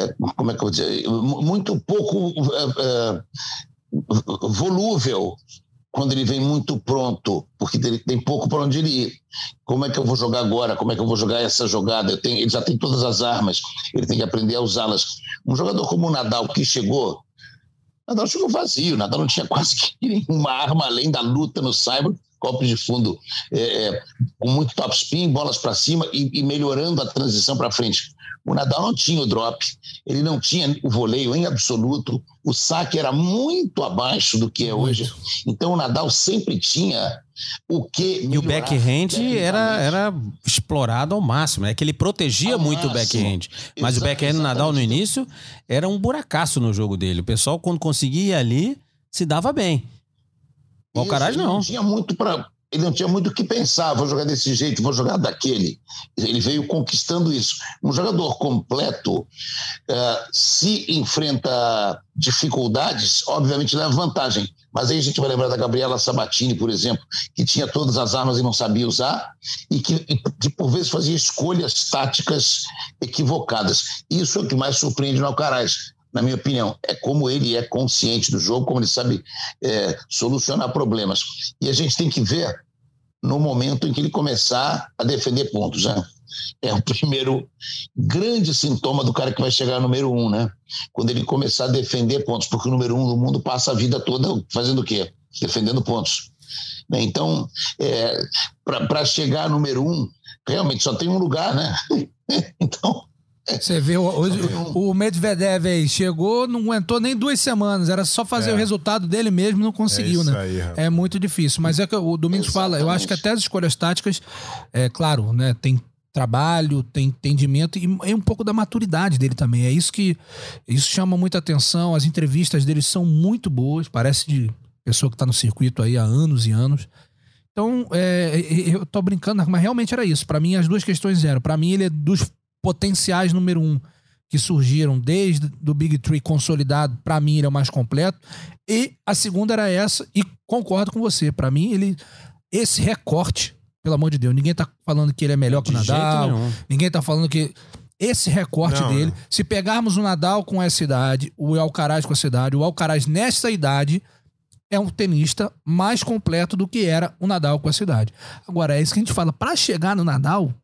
é, como é que eu vou dizer? Mu- Muito pouco é, é, volúvel quando ele vem muito pronto, porque ele tem pouco para onde ele ir. Como é que eu vou jogar agora? Como é que eu vou jogar essa jogada? Tenho- ele já tem todas as armas, ele tem que aprender a usá-las. Um jogador como o Nadal, que chegou Nadal chegou vazio, Nadal não tinha quase que nenhuma arma além da luta no cyber, copos de fundo é, é, com muito top spin, bolas para cima e, e melhorando a transição para frente. O Nadal não tinha o drop, ele não tinha o voleio em absoluto, o saque era muito abaixo do que é hoje. Então o Nadal sempre tinha o que E o backhand era, era explorado ao máximo. É que ele protegia Ao muito o máximo. backhand. Mas o backhand do Nadal no início era um buracaço no jogo dele. O pessoal, quando conseguia ir ali, se dava bem. O Alcaraz ele não. tinha muito para ele não tinha muito o que pensar, vou jogar desse jeito, vou jogar daquele. Ele veio conquistando isso. Um jogador completo, eh, se enfrenta dificuldades, obviamente leva vantagem. Mas aí a gente vai lembrar da Gabriela Sabatini, por exemplo, que tinha todas as armas e não sabia usar, e que, e por vezes fazia escolhas táticas equivocadas. Isso é o que mais surpreende no Alcaraz na minha opinião, é como ele é consciente do jogo, como ele sabe é, solucionar problemas. E a gente tem que ver no momento em que ele começar a defender pontos, né? É o primeiro grande sintoma do cara que vai chegar no número um, né? Quando ele começar a defender pontos, porque o número um do mundo passa a vida toda fazendo o quê? Defendendo pontos. Então, é, para chegar número um, realmente só tem um lugar, né? então, Você vê, hoje, o Medvedev aí chegou, não aguentou nem duas semanas, era só fazer É. o resultado dele mesmo, não conseguiu, É né? aí, é muito difícil. Mas é que o Domingos fala, eu acho que até as escolhas táticas, é claro, né? Tem trabalho, tem entendimento e é um pouco da maturidade dele também. É isso que isso chama muita atenção. As entrevistas dele são muito boas, parece de pessoa que tá no circuito aí há anos e anos. Então, é, eu tô brincando, mas realmente era isso. Pra mim, as duas questões eram. Pra mim, ele é dos potenciais número um que surgiram desde do Big Tree consolidado. Pra mim, ele é o mais completo. E a segunda era essa, e concordo com você. Pra mim, ele esse recorte, pelo amor de Deus, ninguém tá falando que ele é melhor que o De Nadal. Ninguém tá falando que esse recorte Não, dele, não. se pegarmos o Nadal com essa idade, o Alcaraz com essa idade, o Alcaraz nessa idade é um tenista mais completo do que era o Nadal com essa idade. Agora, é isso que a gente fala, Pra chegar no Nadal,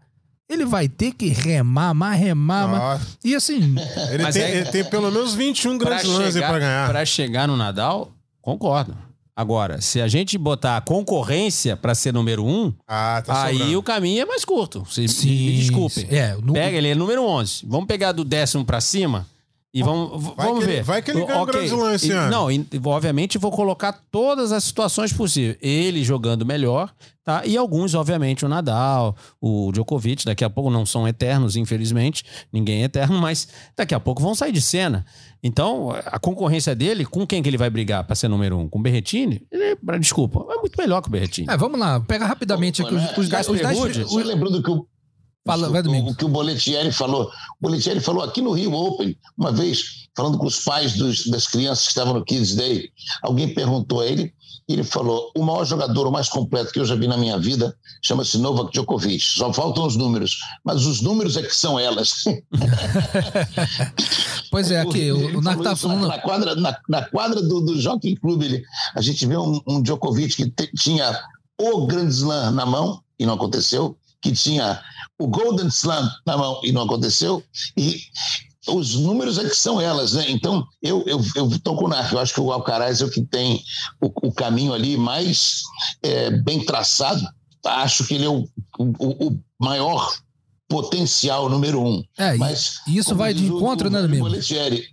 ele vai ter que remar, mais remar, mais... Ah, E assim, ele, Mas tem, é- ele tem pelo menos 21 Pra grandes lances pra ganhar. pra chegar no Nadal, concordo. Agora, se a gente botar a concorrência pra ser número um, Ah, tá aí sobrando. o caminho é mais curto. Se, Sim, me desculpe. é, no- Pega, ele é número 11. Vamos pegar do décimo pra cima e vamos, Vai vamos que ele- ver. vai que ele ganha um Ok. grande lance esse E- ano. Não, e, obviamente vou colocar todas as situações possíveis. Ele jogando melhor, tá? E alguns, obviamente, o Nadal, o Djokovic, daqui a pouco não são eternos, infelizmente. Ninguém é eterno, mas daqui a pouco vão sair de cena. Então, a concorrência dele, com quem que ele vai brigar pra ser número um? Com o Berretini? Ele, desculpa, é muito melhor que o Berretini. é, vamos lá, pega rapidamente aqui os, os, dez- os dez- Só lembrando que o, Fala, vai, o, Domingos. o que o Boletieri falou. O Boletieri falou aqui no Rio Open, uma vez, falando com os pais dos- das crianças que estavam no Kids Day, alguém perguntou a ele, e ele falou: o maior jogador, o mais completo que eu já vi na minha vida, chama-se Novak Djokovic. Só faltam os números, mas os números é que são elas. Pois é, aqui, o, Ele o Narco tá falando. Na quadra, na, na quadra do, do Jockey Club, ele, a gente vê um, um Djokovic que te- tinha o Grand Slam na mão, e não aconteceu, que tinha o Golden Slam na mão, e não aconteceu, e os números é que são elas, né? Então, eu eu, eu tô com o Narco, eu acho que o Alcaraz é o que tem o, o caminho ali mais é, bem traçado, acho que ele é o, o, o maior potencial número um. É, Mas, isso vai de o- encontro, o né, velho Domingos? Boletieri,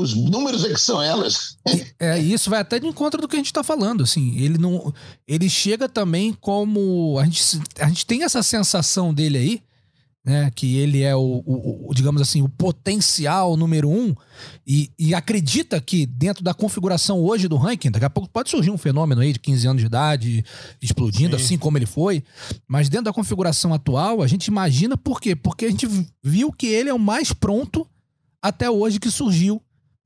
Os números é que são elas. É, isso vai até de encontro do que a gente tá falando, assim, ele não, ele chega também como, a gente, a gente tem essa sensação dele aí, né, que ele é o, o- o, digamos assim, o potencial número um, e, e acredita que dentro da configuração hoje do ranking, daqui a pouco pode surgir um fenômeno aí de 15 anos de idade, explodindo, Sim. assim como ele foi, mas dentro da configuração atual, a gente imagina por quê? Porque a gente viu que ele é o mais pronto até hoje que surgiu,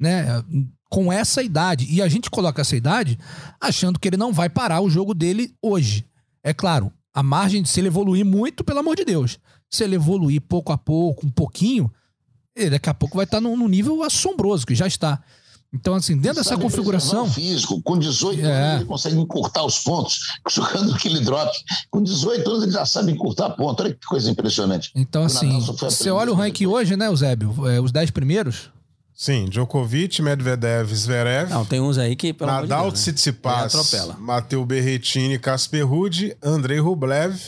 né, com essa idade. E a gente coloca essa idade achando que ele não vai parar o jogo dele hoje. É claro, a margem de se ele evoluir muito, pelo amor de Deus. Se ele evoluir pouco a pouco, um pouquinho, ele daqui a pouco vai estar num, num nível assombroso, que já está. Então, assim, dentro dessa configuração. físico, com 18 É. anos ele consegue encurtar os pontos, jogando aquele drop. Com 18 anos ele já sabe encurtar ponto. Olha que coisa impressionante. Então, O assim, você olha o ranking hoje, né, Eusébio? É, os 10 primeiros. Sim, Djokovic, Medvedev, Zverev, Não, tem uns aí que, pelo amor de Nadal, Deus, né? Tsitsipas, atropela. Mateu Berretini, Casper Ruud, Andrei Rublev,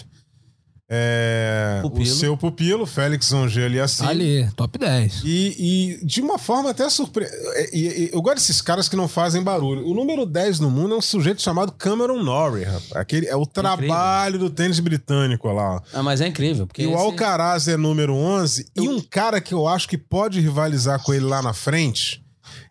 é, o seu pupilo, Félix Angel assim. Ali, top 10. E, e de uma forma até surpreendente. Eu gosto desses caras que não fazem barulho. O número 10 no mundo é um sujeito chamado Cameron Norrie, rapaz. Aquele, é o trabalho do tênis britânico lá. Ah, mas é incrível. Porque E o esse- Alcaraz é número 11. E um cara que eu acho que pode rivalizar com ele lá na frente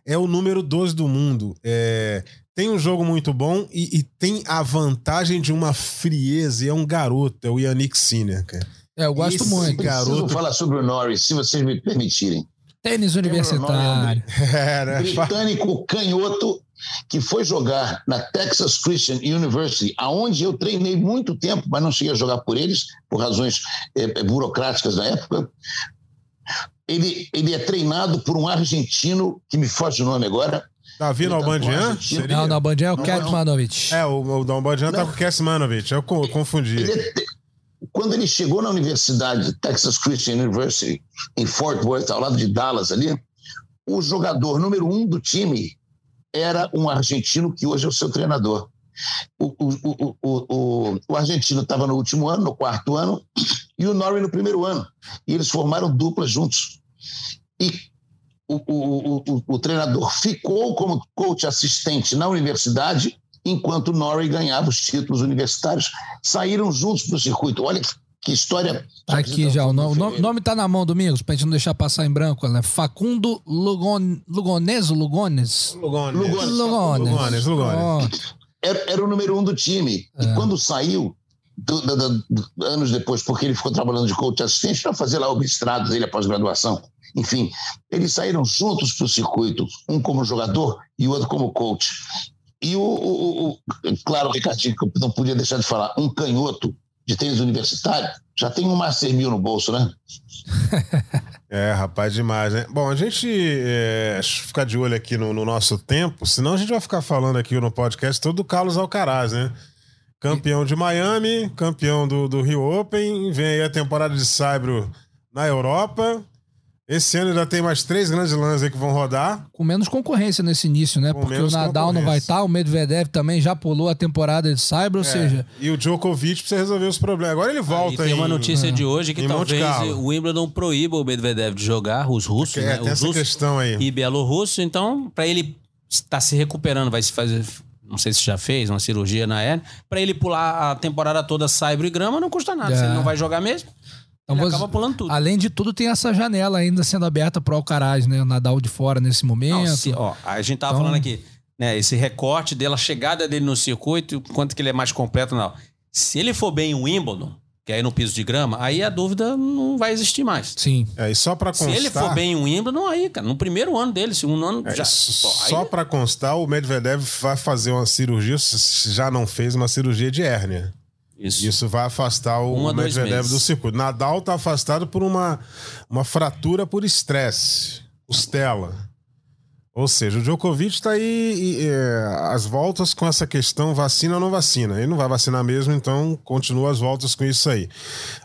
é o número 12 do mundo. É, tem um jogo muito bom e, e tem a vantagem de uma frieza. E é um garoto, é o Yannick Sinner, cara. É, eu gosto Esse muito. garoto- Preciso falar sobre o Norris, se vocês me permitirem. Tênis universitário. É, né? Britânico canhoto que foi jogar na Texas Christian University, aonde eu treinei muito tempo, mas não cheguei a jogar por eles, por razões eh, eh, burocráticas na época. Ele, ele é treinado por um argentino, que me foge o nome agora, Davi tá Nalbandian? Seria? Não, Bandinha é o Não, Cat não. Manovic. É, o, o Nalbandian tá com o Kesmanovic. Eu co- confundi. Ele quando ele chegou na universidade, Texas Christian University, em Fort Worth, ao lado de Dallas ali, o jogador número um do time era um argentino que hoje é o seu treinador. O, o, o, o, o, o argentino estava no último ano, no quarto ano, e o Norrie no primeiro ano. E eles formaram dupla juntos. E o, o, o, o, treinador ficou como coach assistente na universidade, enquanto o Norrie ganhava os títulos universitários. Saíram juntos para o circuito. Olha que, que história. Tá aqui já, o nome, o nome, nome tá na mão, Domingos, pra gente não deixar passar em branco, né? Facundo Lugon, Lugones, Lugones? Lugones. Lugones. Lugones. Lugones, Lugones. Pronto. Era, era o número um do time. É. E quando saiu, do- do- do- anos depois, porque ele ficou trabalhando de coach assistente para fazer lá o mestrado dele, a pós-graduação. Enfim, eles saíram juntos para o circuito, um como jogador e o outro como coach. E o, o- o- claro, Ricardinho, que eu não podia deixar de falar, um canhoto de tênis universitário já tem um Master Mil no bolso, né? É, rapaz, demais, né? Bom, a gente é, ficar de olho aqui no, no nosso tempo, senão a gente vai ficar falando aqui no podcast todo do Carlos Alcaraz, né? Campeão de Miami, campeão do, do Rio Open, vem aí a temporada de Saibro na Europa. Esse ano ainda tem mais três grandes lãs aí que vão rodar. Com menos concorrência nesse início, né? Com Porque o Nadal não vai estar, o Medvedev também já pulou a temporada de Cyber, ou É, seja, E o Djokovic precisa resolver os problemas. Agora ele E volta tem aí. uma notícia de hoje que em talvez o Wimbledon proíba o Medvedev de jogar, os russos, É, né? tem Os essa russos questão aí. e bielorrusso. Então, para ele estar se recuperando, vai se fazer, não sei se já fez, uma cirurgia na hérnia, para ele pular a temporada toda saibro e grama não custa nada. É. Se ele não vai jogar mesmo, Então, ele acaba pulando tudo. além de tudo, tem essa janela ainda sendo aberta pro Alcaraz, né? O Nadal de fora nesse momento. Não, se- ó, a gente tava Então- falando aqui, né? Esse recorte dele, a chegada dele no circuito, quanto que ele é mais completo, não. Se ele for bem em Wimbledon, que é no piso de grama, aí a dúvida não vai existir mais. Sim. É, e só pra Se constar... ele for bem em Wimbledon, aí, cara, no primeiro ano dele, segundo ano, É, já. s- pô, aí- só pra constar, o Medvedev vai fazer uma cirurgia, se já não fez uma cirurgia de hérnia. Isso. Isso vai afastar o Um a dois Medvedev do circuito. Nadal tá afastado por uma, uma fratura por estresse, costela. Ou seja, o Djokovic tá aí e, é, as voltas com essa questão vacina ou não vacina. Ele não vai vacinar mesmo, então continua as voltas com isso aí.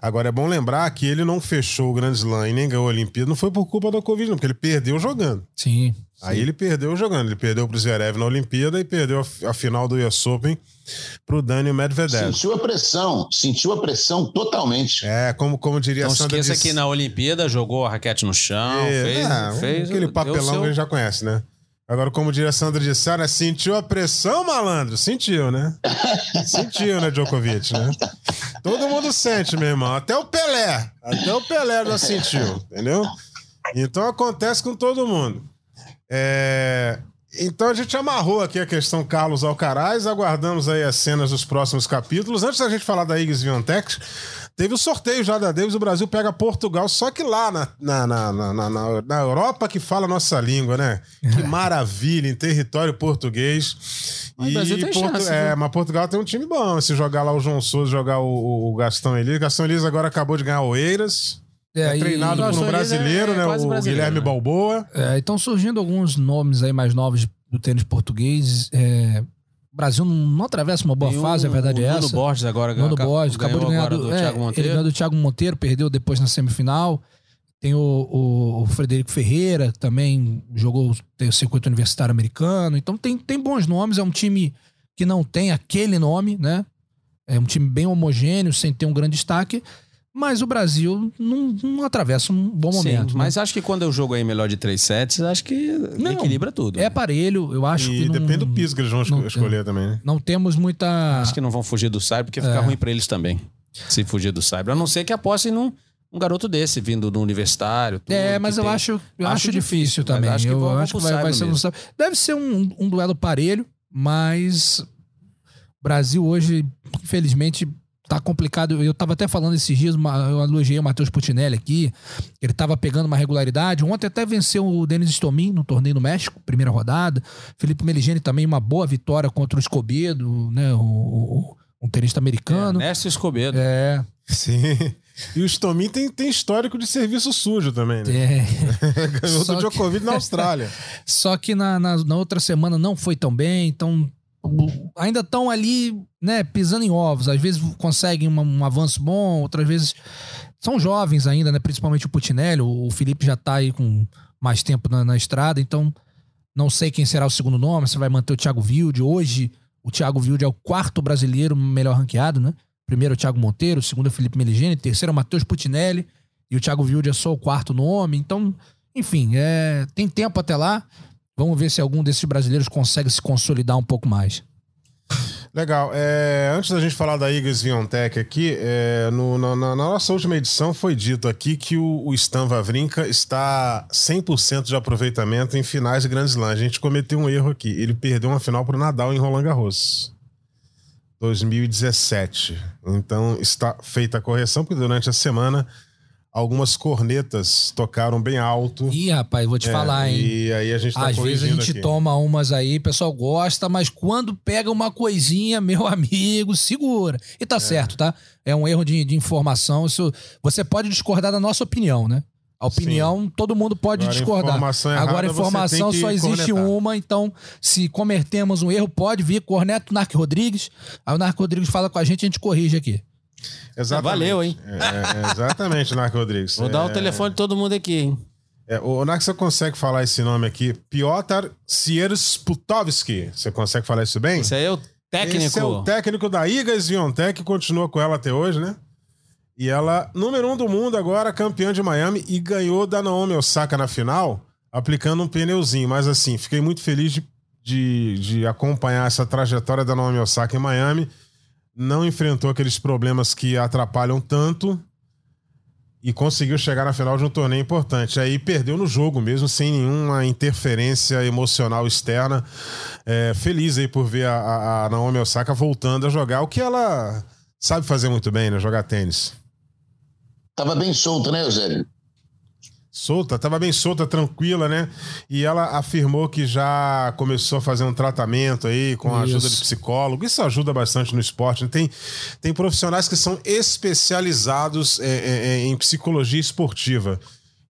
Agora é bom lembrar que ele não fechou o Grand Slam e nem ganhou a Olimpíada, não foi por culpa da Covid, não, porque ele perdeu jogando. Sim. Aí ele perdeu jogando. Ele perdeu pro Zverev na Olimpíada e perdeu a, a final do US Open pro Daniel Medvedev. Sentiu a pressão, sentiu a pressão totalmente. É, como, como diria Não Sandra esqueça de... que na Olimpíada jogou a raquete no chão, É, fez, é, fez. aquele papelão seu- que a gente já conhece, né? Agora, como diria Sandra de Sá, né? Sentiu a pressão, malandro? Sentiu, né? Sentiu, né, Djokovic, né? Todo mundo sente, meu irmão. Até o Pelé. Até o Pelé já sentiu, entendeu? Então acontece com todo mundo. É, Então a gente amarrou aqui a questão Carlos Alcaraz, aguardamos aí as cenas dos próximos capítulos. Antes da gente falar da Iggs Viontech, teve o sorteio já da Davis, o Brasil pega Portugal, só que lá na, na, na, na, na- na Europa que fala a nossa língua, né? Que maravilha, em território português. Mas o Brasil tem chance, é, viu? mas Portugal tem um time bom. Se jogar lá o João Souza, jogar o, o, o Gastão Elias. Gastão Elias agora acabou de ganhar o Eiras. É, e- treinado por um é- brasileiro, é né? quase O brasileiro, Guilherme né? Balboa. É, estão surgindo alguns nomes aí mais novos do tênis português. É, o Brasil não, não atravessa uma boa Tem fase, o- a verdade o é Nuno essa. Borges agora Nuno ganhou- Borges acabou de ganhar do, do é, Thiago Ele Monteiro. ganhou do Thiago Monteiro, perdeu depois na semifinal. Tem o, o- o Frederico Ferreira, que também jogou tem o circuito universitário americano. Então tem, tem bons nomes. É um time que não tem aquele nome, né? É um time bem homogêneo, sem ter um grande destaque. Mas o Brasil não, não atravessa um bom momento. Sim, né? mas acho que quando eu jogo aí melhor de três sets, acho que Não, equilibra tudo. É aparelho, eu acho E que. não- depende do piso que eles vão não- escolher também, né? Não temos muita. Acho que não vão fugir do Cyber, porque fica É. ruim pra eles também. Se fugir do Cyber. A não ser que apostem num um garoto desse, vindo do universitário. tudo, É, mas eu tem- acho, eu Acho acho, difícil, difícil, também. acho que eu acho que vai, vai ser um, deve ser um, um duelo parelho, mas o Brasil hoje, infelizmente, tá complicado. Eu tava até falando esses dias, eu elogiei o Matheus Putinelli aqui. Ele tava pegando uma regularidade. Ontem até venceu o Denis Stomin no torneio no México, primeira rodada. Felipe Meligeni também uma boa vitória contra o Escobedo, né? O, o- um tenista É, americano. Ernesto Escobedo. É, Sim. E o Stomin tem, tem histórico de serviço sujo também, né? é. Ganhou Só do que- Djokovic na Austrália. Só que na, na, na outra semana não foi tão bem, então ainda estão ali, né, pisando em ovos. Às vezes conseguem uma- um avanço bom, outras vezes são jovens ainda, né? Principalmente o Putinelli. O, Felipe já tá aí com mais tempo na, na estrada, então não sei quem será o segundo nome. Se vai manter o Thiago Wilde. Hoje, o Thiago Wilde é o quarto brasileiro melhor ranqueado, né? Primeiro é o Thiago Monteiro, segundo é o Felipe Meligeni, terceiro é o Matheus Putinelli e o Thiago Wilde é só o quarto nome. Então, enfim, é, tem tempo até lá. Vamos ver se algum desses brasileiros consegue se consolidar um pouco mais. Legal. É, antes da gente falar da Igor Viontech aqui, é, no- na, na- nossa última edição foi dito aqui que o, o Stan Wawrinka está 100% de aproveitamento em finais de Grand Slam. A gente cometeu um erro aqui. Ele perdeu uma final para o Nadal em Roland Garros. 2017. Então está feita a correção, porque durante a semana algumas cornetas tocaram bem alto. Ih, rapaz, vou te É, falar, hein? E aí a gente tá Às vezes a gente aqui. toma umas aí, o pessoal gosta, mas quando pega uma coisinha, meu amigo, segura. E tá certo, tá? É um erro de, de informação. Isso, você pode discordar da nossa opinião, né? A opinião, todo mundo pode Agora, discordar. informação errada, Agora, informação só existe cornetar. uma, então, se cometemos um erro, pode vir, corneta o Narco Rodrigues. Aí o Narco Rodrigues fala com a gente, a gente corrige aqui. Exatamente. Valeu, hein? É, é, exatamente, Narco Rodrigues. Vou dar o É, telefone de todo mundo aqui, hein? É, o você consegue falar esse nome aqui? Piotr Siersputovski. Você consegue falar isso bem? Esse aí é o técnico. Esse é o técnico da Iga Swiatek, continua com ela até hoje, né? E ela, número um do mundo agora, campeã de Miami e ganhou da Naomi Osaka na final, aplicando um pneuzinho. Mas assim, fiquei muito feliz de, de, de acompanhar essa trajetória da Naomi Osaka em Miami. Não enfrentou aqueles problemas que atrapalham tanto e conseguiu chegar na final de um torneio importante. Aí perdeu no jogo mesmo, sem nenhuma interferência emocional externa. É, feliz aí por ver a, a- Naomi Osaka voltando a jogar o que ela sabe fazer muito bem, né? Jogar tênis. Tava bem solta, né, Eusébio? Solta, tava bem solta, tranquila, né? E ela afirmou que já começou a fazer um tratamento aí com a ajuda de psicólogo. Isso ajuda bastante no esporte. né? Tem, tem profissionais que são especializados é, é, é, em psicologia esportiva.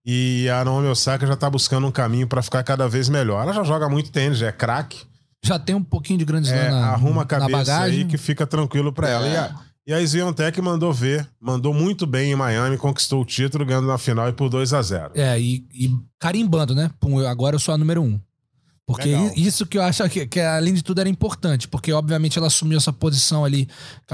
E a Naomi Osaka já tá buscando um caminho para ficar cada vez melhor. Ela já joga muito tênis, já é craque. Já tem um pouquinho de grande É, na, arruma a cabeça aí que fica tranquilo para ela. E a, e a Sviontech mandou ver, mandou muito bem em Miami, conquistou o título, ganhando na final e por 2 a 0 É, e, e carimbando, né? Pum, eu- agora eu sou a número um. Porque Legal. isso que eu acho que, que, além de tudo, era importante. Porque, obviamente, ela assumiu essa posição ali,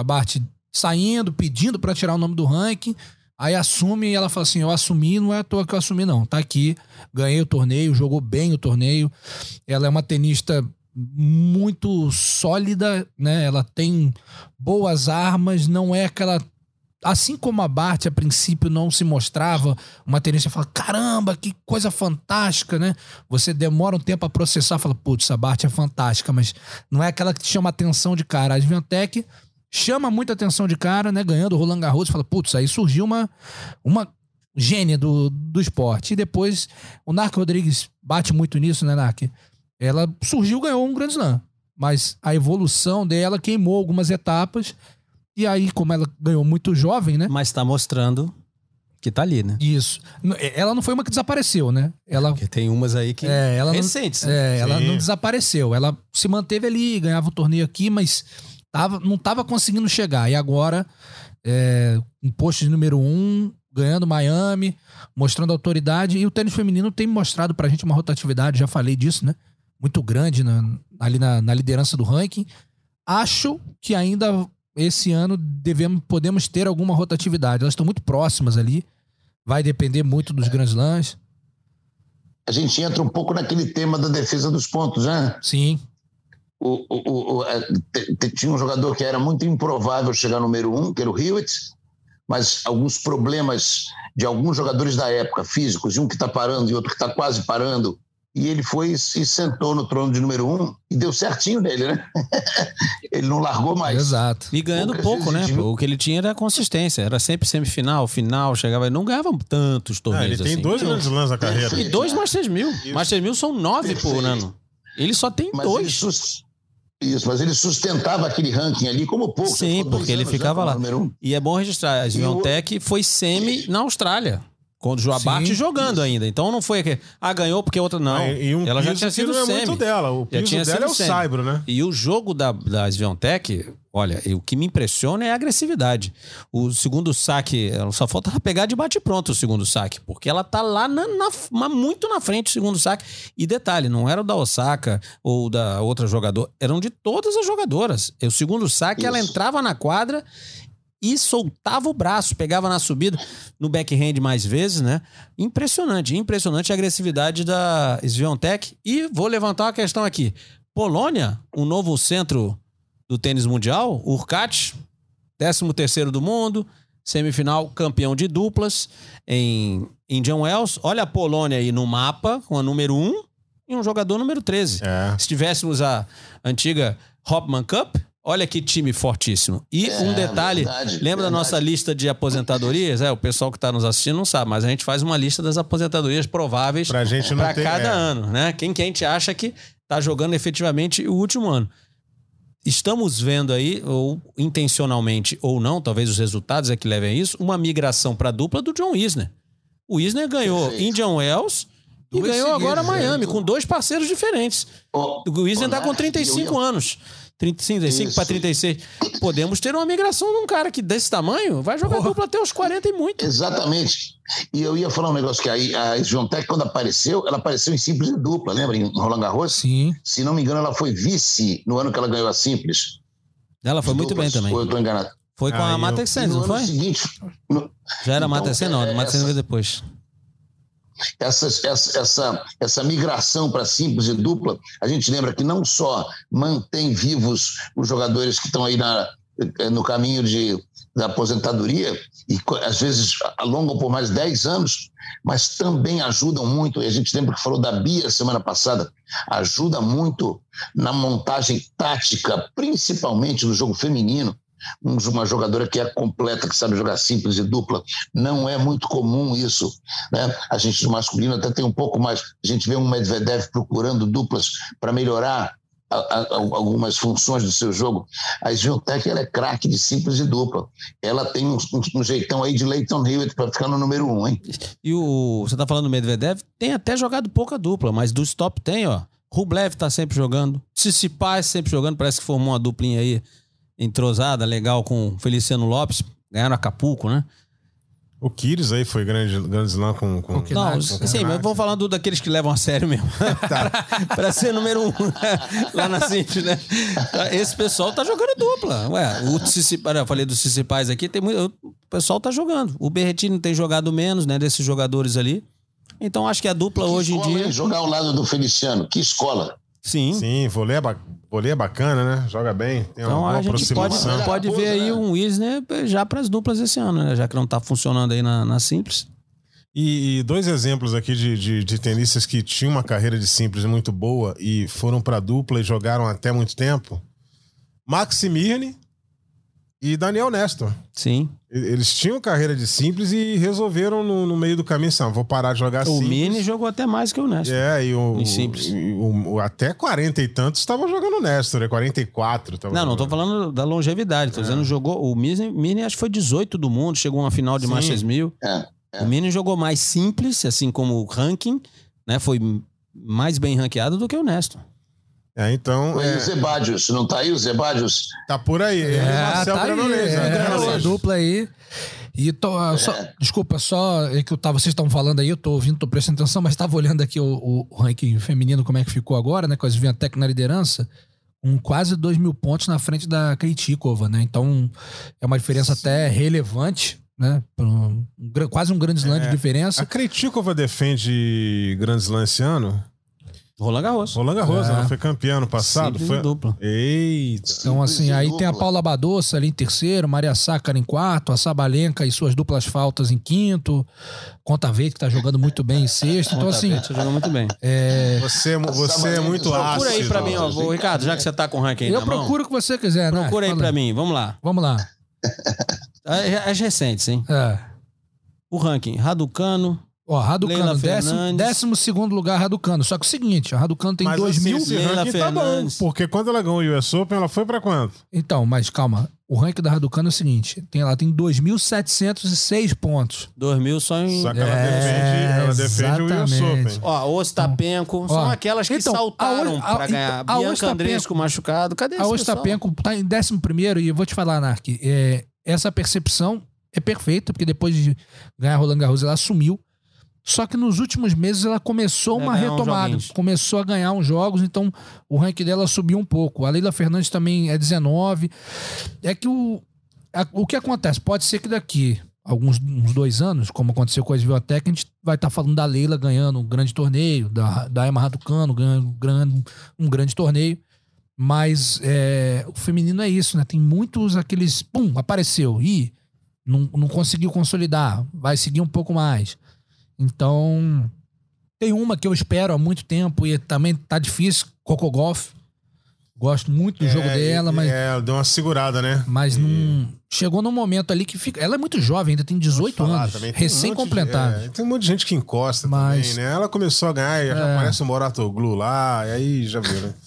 Bart saindo, pedindo pra tirar o nome do ranking. Aí assume e ela fala assim: Eu assumi, não é à toa que eu assumi, não. Tá aqui, ganhei o torneio, jogou bem o torneio. Ela é uma tenista muito sólida, né? Ela tem boas armas, não é aquela. Assim como a Bart a princípio não se mostrava uma tenista fala: caramba, que coisa fantástica, né? Você demora um tempo a processar, fala: putz, a Bart é fantástica, mas não é aquela que te chama atenção de cara. A Sviantec chama muita atenção de cara, né? Ganhando o Roland Garros, fala: putz, aí surgiu uma, uma gênia do, do esporte. E depois o Narc Rodrigues bate muito nisso, né, Narc? Ela surgiu, ganhou um Grand Slam. Mas a evolução dela queimou algumas etapas. E aí, como ela ganhou muito jovem, né? Mas tá mostrando que tá ali, né? Isso. N- Ela não foi uma que desapareceu, né? Ela, Porque tem umas aí que. é, ela não, recentes. né? é, ela Sim. não desapareceu. Ela se manteve ali, ganhava o torneio aqui, mas tava, não estava conseguindo chegar. E agora, é, um posto de número um, ganhando Miami, mostrando autoridade. E o tênis feminino tem mostrado pra gente uma rotatividade, já falei disso, né? Muito grande na- ali na, na liderança do ranking. Acho que ainda esse ano devemos, podemos ter alguma rotatividade. Elas estão muito próximas ali. Vai depender muito dos grandes lãs. A gente entra um pouco naquele tema da defesa dos pontos, né? Sim. O, o, o, é, tinha um jogador que era muito improvável chegar número um, que era o Hewitt, mas alguns problemas de alguns jogadores da época, físicos, e um que está parando e outro que está quase parando, e ele foi e se sentou no trono de número um e deu certinho nele, né? ele não largou mais. Exato. E ganhando Poucas pouco, né? viu- O que ele tinha era consistência. Era sempre semifinal, final, chegava. Não ganhava tantos Ah, torneios ele tem assim. dois grandes lãs na carreira. E dois Masters mil. Isso. Masters mil são nove por Perfeito. ano. Ele só tem Mas ele dois. sus- Isso, mas ele sustentava aquele ranking ali como pouco. Sim, porque ele anos, né, ficava lá. Número um. E é bom registrar, a Sviontech foi semi na Austrália. Quando o Joabate Sim. jogando ainda. Então não foi que. Ah, ganhou porque outra não. Ah, e um Ela já tinha sido não é semi. muito dela. O Já piso tinha dela é o semi. Saibro, né? E o jogo da, da Sviontech, olha, e o que me impressiona é a agressividade. O segundo saque, ela só falta ela pegar de bate-pronto o segundo saque, porque ela tá lá na, na- muito na frente do segundo saque. E detalhe, não era o da Osaka ou da outra jogadora, eram de todas as jogadoras. E o segundo saque, ela Isso. entrava na quadra e soltava o braço, pegava na subida, no backhand mais vezes, né? Impressionante, impressionante a agressividade da Sviontech. E vou levantar uma questão aqui. Polônia, um novo centro do tênis mundial, Urkat, 13 terceiro do mundo, semifinal campeão de duplas em Indian Wells. Olha a Polônia aí no mapa, com a número 1 e um jogador número 13. É. Se tivéssemos a antiga Hopman Cup, olha que time fortíssimo. E É, um detalhe, verdade, lembra da verdade. nossa lista de aposentadorias? É, o pessoal que está nos assistindo não sabe, mas a gente faz uma lista das aposentadorias prováveis Pra gente não para cada é. ano, né? Quem que a gente acha que tá jogando efetivamente o último ano. Estamos vendo aí, ou intencionalmente ou não, talvez os resultados é que levem a isso, uma migração para dupla do John Isner. O Isner ganhou Perfeito. Indian Wells e ganhou agora Miami, né? com dois parceiros diferentes. Ó, O Isner ó, tá com Narc, 35 eu ia- anos. 35 para Isso. 36. Podemos ter uma migração de um cara que desse tamanho vai jogar dupla até os 40 e muito. Exatamente. E eu ia falar um negócio que a, a Sviontech, quando apareceu, ela apareceu em simples e dupla, lembra? Em Roland Garros? Sim. Se não me engano, ela foi vice no ano que ela ganhou a simples. Ela foi muito Duplas, bem também. Ou eu tô enganado. Foi com Ah, a E Sands, não foi? seguinte, no- Já era Então, Mata Sands, não. é, Mata Sands essa- veio depois. Essa, essa, essa, essa migração para simples e dupla, a gente lembra que não só mantém vivos os jogadores que estão aí na, eh, no caminho de, da aposentadoria, e às vezes alongam por mais 10 anos, mas também ajudam muito, e a gente lembra que falou da Bia semana passada, ajuda muito na montagem tática, principalmente no jogo feminino. Um- uma jogadora que é completa, que sabe jogar simples e dupla. Não é muito comum isso. Né? A gente no masculino até tem um pouco mais. A gente vê um Medvedev procurando duplas para melhorar a- a- algumas funções do seu jogo. A Swiatek ela é craque de simples e dupla. Ela tem um, um- um jeitão aí de Leighton Hewitt para ficar no número um, hein? E o. Você tá falando do Medvedev? Tem até jogado pouca dupla, mas do stop tem, ó. Rublev tá sempre jogando. Tsitsipas sempre jogando. Parece que formou uma duplinha aí entrosada, legal com o Feliciano Lopes. Ganharam Acapulco, né? O Kyrgios aí foi grande, grande slam com, com, O que- Não, sim, mas vamos falando daqueles que levam a sério mesmo. Tá. pra, pra ser número um lá na Simples, né? Esse pessoal tá jogando dupla. Ué, o Tsitsipas, eu falei dos Tsitsipas aqui, tem muito, o pessoal tá jogando. O Berretini tem jogado menos, né, desses jogadores ali. Então acho que a dupla Que hoje em dia... hein? Jogar ao lado do Feliciano, que escola. Sim. Sim, é, ba- vôlei é bacana, né? Joga bem, tem uma Então boa a gente pode, aproximação. pode ver aí um Wisner já para as duplas esse ano, né? Já que não tá funcionando aí na, na Simples. E, e dois exemplos aqui de, de, de tenistas que tinham uma carreira de simples muito boa e foram pra dupla e jogaram até muito tempo. Maxi Mirny e Daniel Nestor. Sim. Eles tinham carreira de simples e resolveram no, no meio do caminho assim, "Ah, vou parar de jogar O simples. Mini jogou até mais que o Nestor. É, e o, Em simples. e o- o- até 40 e tantos estavam jogando Nestor, é 44. tava Não, não tô jogando. falando da longevidade. Tô dizendo, jogou. O Mini, Mini acho que foi 18 do mundo, chegou a uma final de Sim. Masters 1000. É, O Mini jogou mais simples, assim como o ranking, né? Foi mais bem ranqueado do que o Nestor. É, então, é, o Zebadios, não tá aí o Zebadios? tá por aí. É, Marcel tá aí, né? é, Granollers. essa dupla aí. E tô, ah, só- desculpa, só é que eu tava, vocês estavam falando aí, eu tô ouvindo, tô prestando atenção, mas tava olhando aqui o, o ranking feminino, como é que ficou agora, né? Com a Sviantec na liderança, com quase 2 mil pontos na frente da Kritikova, né? Então é uma diferença até relevante, né? Um, um quase um grande slam de A diferença. Kritikova defende Grand Slam esse ano? Roland Garros. Roland Garros, É. ela foi campeã ano passado. Simples Foi... dupla. Eita. Então, assim, Simples aí tem a dupla. Paula Badossa ali em terceiro, Maria Sácara em quarto, a Sabalenka e suas duplas faltas em quinto, Conta Verde, que tá jogando muito bem em sexto. Então, assim, Você jogou muito bem. é, Você, é você é muito ácido. Procura aí pra mim, ó. Ô, Ricardo, já que você tá com o ranking aí eu na mão, procuro o que você quiser, né? procura aí Fala pra mim. Vamos lá. Vamos lá. As as recentes, hein? É. O ranking. Raducano. Ó, Raducano, décimo, décimo segundo lugar, Raducano. Só que é o seguinte, a Raducano tem Mas 2 assim, mil. esse ranking tá bom, porque quando ela ganhou o US Open, ela foi pra quanto? Então, mas calma. O ranking da Raducano é o seguinte: tem, ela tem 2.706 pontos. 2 mil só em. Só que ela É, defende, ela defende o US exatamente. Open. Ó, Ostapenko. São Ó, aquelas que então, saltaram a O- a- pra ganhar. então, a Bianca Ostapenko- Andresco machucado. Cadê esse A pessoal? Ostapenko tá em 11 primeiro e eu vou te falar, Nark, é, essa percepção é perfeita, porque depois de ganhar Roland Garros, ela assumiu. Só que nos últimos meses ela começou Vai uma retomada. começou a ganhar uns jogos, então o ranking dela subiu um pouco. A Leila Fernandes também é 19. É que o, a- o que acontece? Pode ser que daqui alguns uns dois anos, como aconteceu com a Sviotec, a gente vai estar falando da Leila ganhando um grande torneio, da, da Emma Raducano ganhando, ganhando um grande torneio. Mas é, o feminino é isso, né? Tem muitos aqueles. Pum, apareceu. Ih, não, não conseguiu consolidar. Vai seguir um pouco mais. Então. Tem uma que eu espero há muito tempo e também tá difícil, Coco Golf. Gosto muito do jogo É, dela, mas, É, deu uma segurada, né? mas E- não. Chegou num momento ali que fica. Ela é muito jovem, ainda tem 18 falar, anos. um de- Recém-completado. é, tem um monte de gente que encosta Mas- também, né? Ela começou a ganhar e já É. aparece o Moratoglu lá, e aí já viu, né?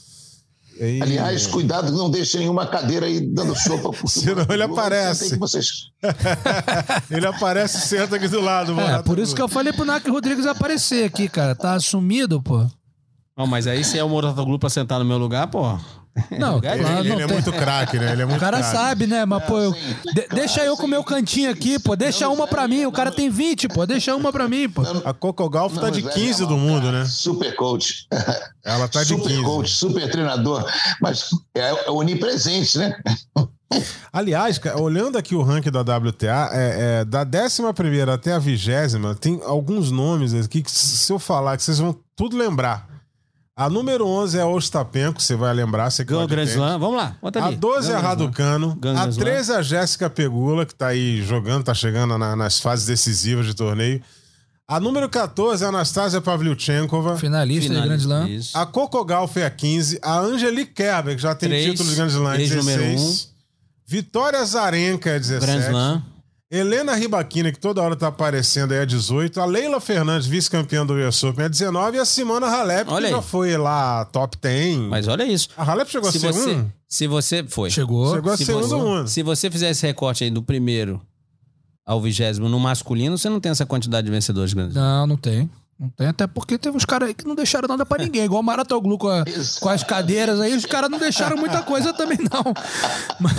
E aí- Aliás, cuidado, não deixe nenhuma cadeira aí dando sopa. porque Senão ele o- aparece. tem que vocês- ele aparece e senta aqui do lado. o É, por isso que eu falei pro Nack Rodrigues aparecer aqui, cara. Tá sumido, pô. Não, mas aí se é o Moratoglu pra sentar no meu lugar, pô. Não, Lugar Ele, claro, ele não é tem. muito craque, né? Ele é muito O cara craque. sabe, né? Mas, pô, eu- de- deixa eu com o meu cantinho aqui, pô. Deixa uma pra mim. O cara tem 20, pô. Deixa uma pra mim, pô. A Coco Golf tá Não, de mas é 15 do mundo, né? Super coach. Ela tá de super 15. coach, super treinador. Mas é, é onipresente, né? Aliás, cara, olhando aqui o ranking da WTA, é, é, da 11 até a 20, tem alguns nomes aqui que, se eu falar, que vocês vão tudo lembrar. A número 11 é a Ostapenko, você vai lembrar. Você Ganhou o Grand. Slam. Vamos lá, bota A ali. 12 é a Ganhou o Grand Slam. Raducano. A Grand Slam. 13 é a Jéssica Pegula, que tá aí jogando, tá chegando na- nas fases decisivas de torneio. A número 14 é a Anastasia Pavlyuchenkova. Finalista, de Grand Slam. Isso. A Coco Gauff é a 15. A Angelique Kerber, que já tem Três, título de Grand Slam, é ex-número 16. Vitória Zarenka, é 17. Grand Slam. Helena Ribaquina, que toda hora tá aparecendo aí, é 18. A Leila Fernandes, vice-campeã do US Open, é 19. E a Simona Halep, Olha que aí. já foi lá top 10. Mas olha isso. A Halep chegou Se a ser você, um? se você foi. Chegou. Chegou a se ser um você- do mundo. Se você fizer esse recorte aí do primeiro ao vigésimo no masculino, você não tem essa quantidade de vencedores grandes. Não, não tem. Não tem, até porque teve uns caras aí que não deixaram nada pra ninguém. Igual o Maratoglu com, a- com as cadeiras aí, os caras não deixaram muita coisa também, não. Mas,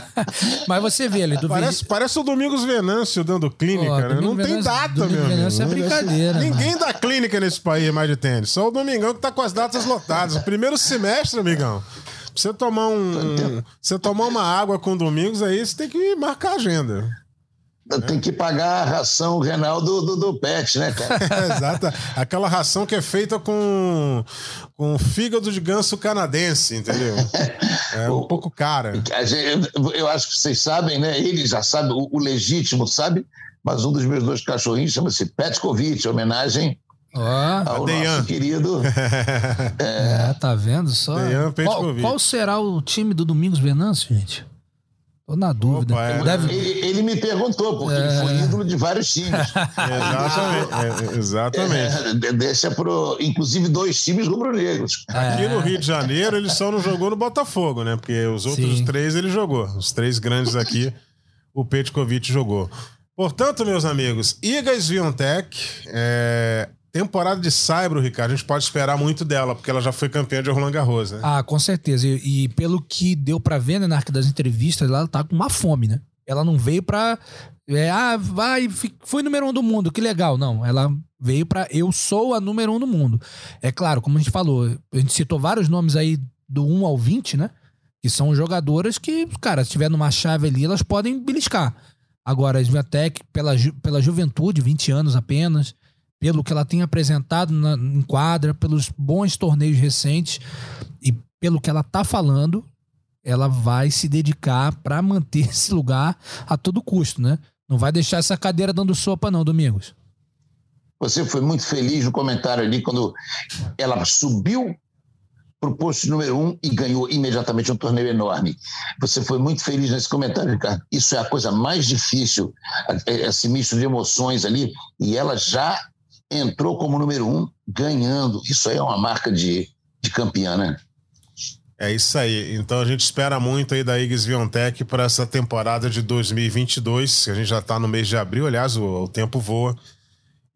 mas você vê ali, do Parece, parece o Domingos Venâncio dando clínica, né? Não Domingos tem Venâncio- data, Domingos meu amigo. Venâncio é brincadeira, Ninguém dá clínica nesse país mais de tênis. Só o Domingão que tá com as datas lotadas. Primeiro semestre, amigão. Pra você tomar um. Você tomar uma água com Domingos aí, você tem que marcar a agenda. Tem que pagar a ração renal do, do, do pet, né, cara? Exato. Aquela ração que é feita com, com fígado de ganso canadense, entendeu? É um pouco cara. Gente- eu acho que vocês sabem, né? Ele já sabe, o, o legítimo sabe, mas um dos meus dois cachorrinhos chama-se Petkovic, em homenagem Ó, ao nosso querido. é, tá vendo só? Qual, qual será o time do Domingos Venâncio, gente? Tô na dúvida. Opa, é. Deve... Ele, ele me perguntou, porque ele foi ídolo de vários times. Exatamente. É, exatamente. É, de- deixa pro, inclusive dois times rubro-negros. Aqui no Rio de Janeiro ele só não jogou no Botafogo, né? Porque os outros Sim. três ele jogou. Os três grandes aqui, o Petkovic jogou. Portanto, meus amigos, Iga é, temporada de Saibro, Ricardo, a gente pode esperar muito dela, porque ela já foi campeã de Roland Garros, né? Ah, com certeza. E, e pelo que deu pra ver, né, na arca das entrevistas, ela tá com uma fome, né? Ela não veio pra. é, ah, vai, fui número um do mundo, que legal. Não, ela veio pra. Eu sou a número um do mundo. É claro, como a gente falou, a gente citou vários nomes aí do 1 ao 20, né? Que são jogadoras que, cara, se tiver numa chave ali, elas podem beliscar. Agora, a Sviatek, pela, ju- pela juventude, 20 anos apenas, pelo que ela tem apresentado na, em quadra, pelos bons torneios recentes e pelo que ela tá falando, ela vai se dedicar pra manter esse lugar a todo custo, né? Não vai deixar essa cadeira dando sopa, não, Domingos. Você foi muito feliz no comentário ali quando ela subiu para o posto número um e ganhou imediatamente um torneio enorme. Você foi muito feliz nesse comentário, Ricardo. Isso é a coisa mais difícil, esse misto de emoções ali. E ela já entrou como número um, ganhando. Isso aí é uma marca de, de campeã, né? É isso aí. Então a gente espera muito aí da Iga Swiatek para essa temporada de 2022. que A gente já está no mês de abril, aliás, o, o tempo voa.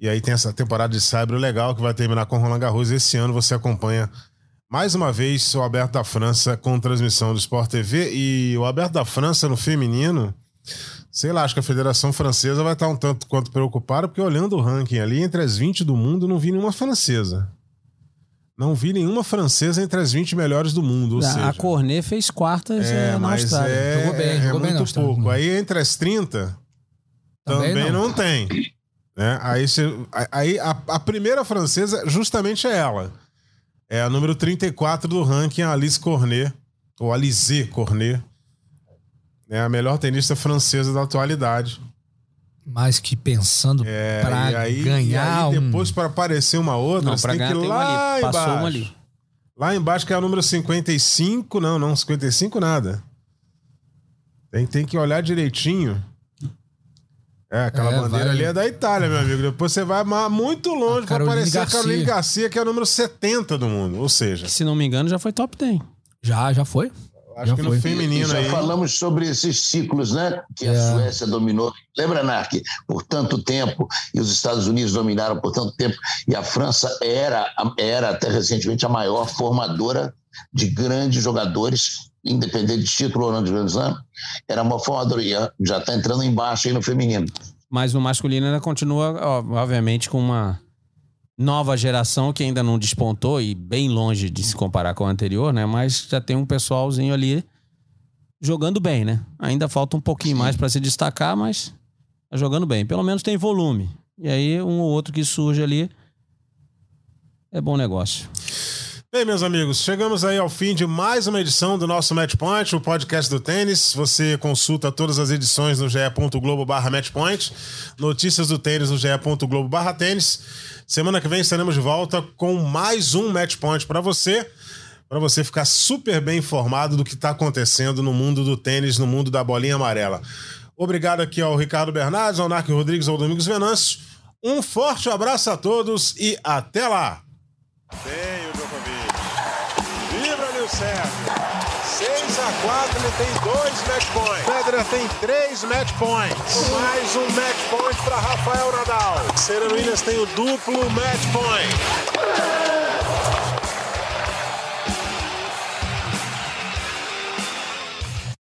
E aí tem essa temporada de Saibro legal que vai terminar com Roland Garros. Esse ano você acompanha mais uma vez o Aberto da França com transmissão do Sport TV. E o Aberto da França no feminino, sei lá, acho que a Federação Francesa vai estar um tanto quanto preocupada, porque olhando o ranking ali, entre as 20 do mundo, não vi nenhuma francesa. Não vi nenhuma francesa entre as 20 melhores do mundo. Ou A- seja, a Cornet fez quartas é, é, na mas Austrália. é, Jogou bem, é jogou bem na muito pouco. Aí entre as 30, também, Também não. não. tem. Né? Aí, você- aí a, a primeira francesa justamente é ela. É a número 34 do ranking, a Alice Cornet, ou Alizé Cornet. É a melhor tenista francesa da atualidade. Mas que pensando É, pra e aí, ganhar e aí um- depois, para aparecer uma outra, Não, você pra tem que ir lá ali. Passou embaixo. uma ali. Lá embaixo que é a número 55. Não, não, 55 nada. Tem, tem que olhar direitinho. É, aquela É, bandeira vai- ali é da Itália, meu amigo. Depois você vai muito longe pra Caroline aparecer a Garcia. Caroline Garcia, que é a número 70 do mundo. Ou seja, Que, se não me engano, já foi top 10. Já, já foi? Acho Já que foi. no E feminino já aí. falamos sobre esses ciclos, né? Que a É. Suécia dominou. Lembra, Narc? Por tanto tempo, e os Estados Unidos dominaram por tanto tempo, e a França era, era até recentemente a maior formadora de grandes jogadores, independente de título ou não de Grand Slam, era uma formadora, e já está entrando embaixo aí no feminino. Mas no masculino ainda continua, obviamente, com uma nova geração que ainda não despontou e bem longe de se comparar com a anterior, né? Mas já tem um pessoalzinho ali jogando bem, né? Ainda falta um pouquinho mais para se destacar, mas tá jogando bem. Pelo menos tem volume. E aí um ou outro que surge ali é bom negócio. Bem, meus amigos, chegamos aí ao fim de mais uma edição do nosso Match Point, o podcast do tênis. Você consulta todas as edições no ge.globo barra matchpoint, notícias do tênis no ge.globo barra tênis. Semana que vem estaremos de volta com mais um Match Point para você. para você ficar super bem informado do que está acontecendo no mundo do tênis, no mundo da bolinha amarela. Obrigado aqui ao Ricardo Bernardes, ao Narco Rodrigues, ao Domingos Venâncio. Um forte abraço a todos e até lá! O Djokovic. Vibra, Nil Sérgio. 6 a 4 ele tem dois match points. Federer tem três match points. Mais um match point para Rafael Nadal. Serena Williams tem o duplo match point.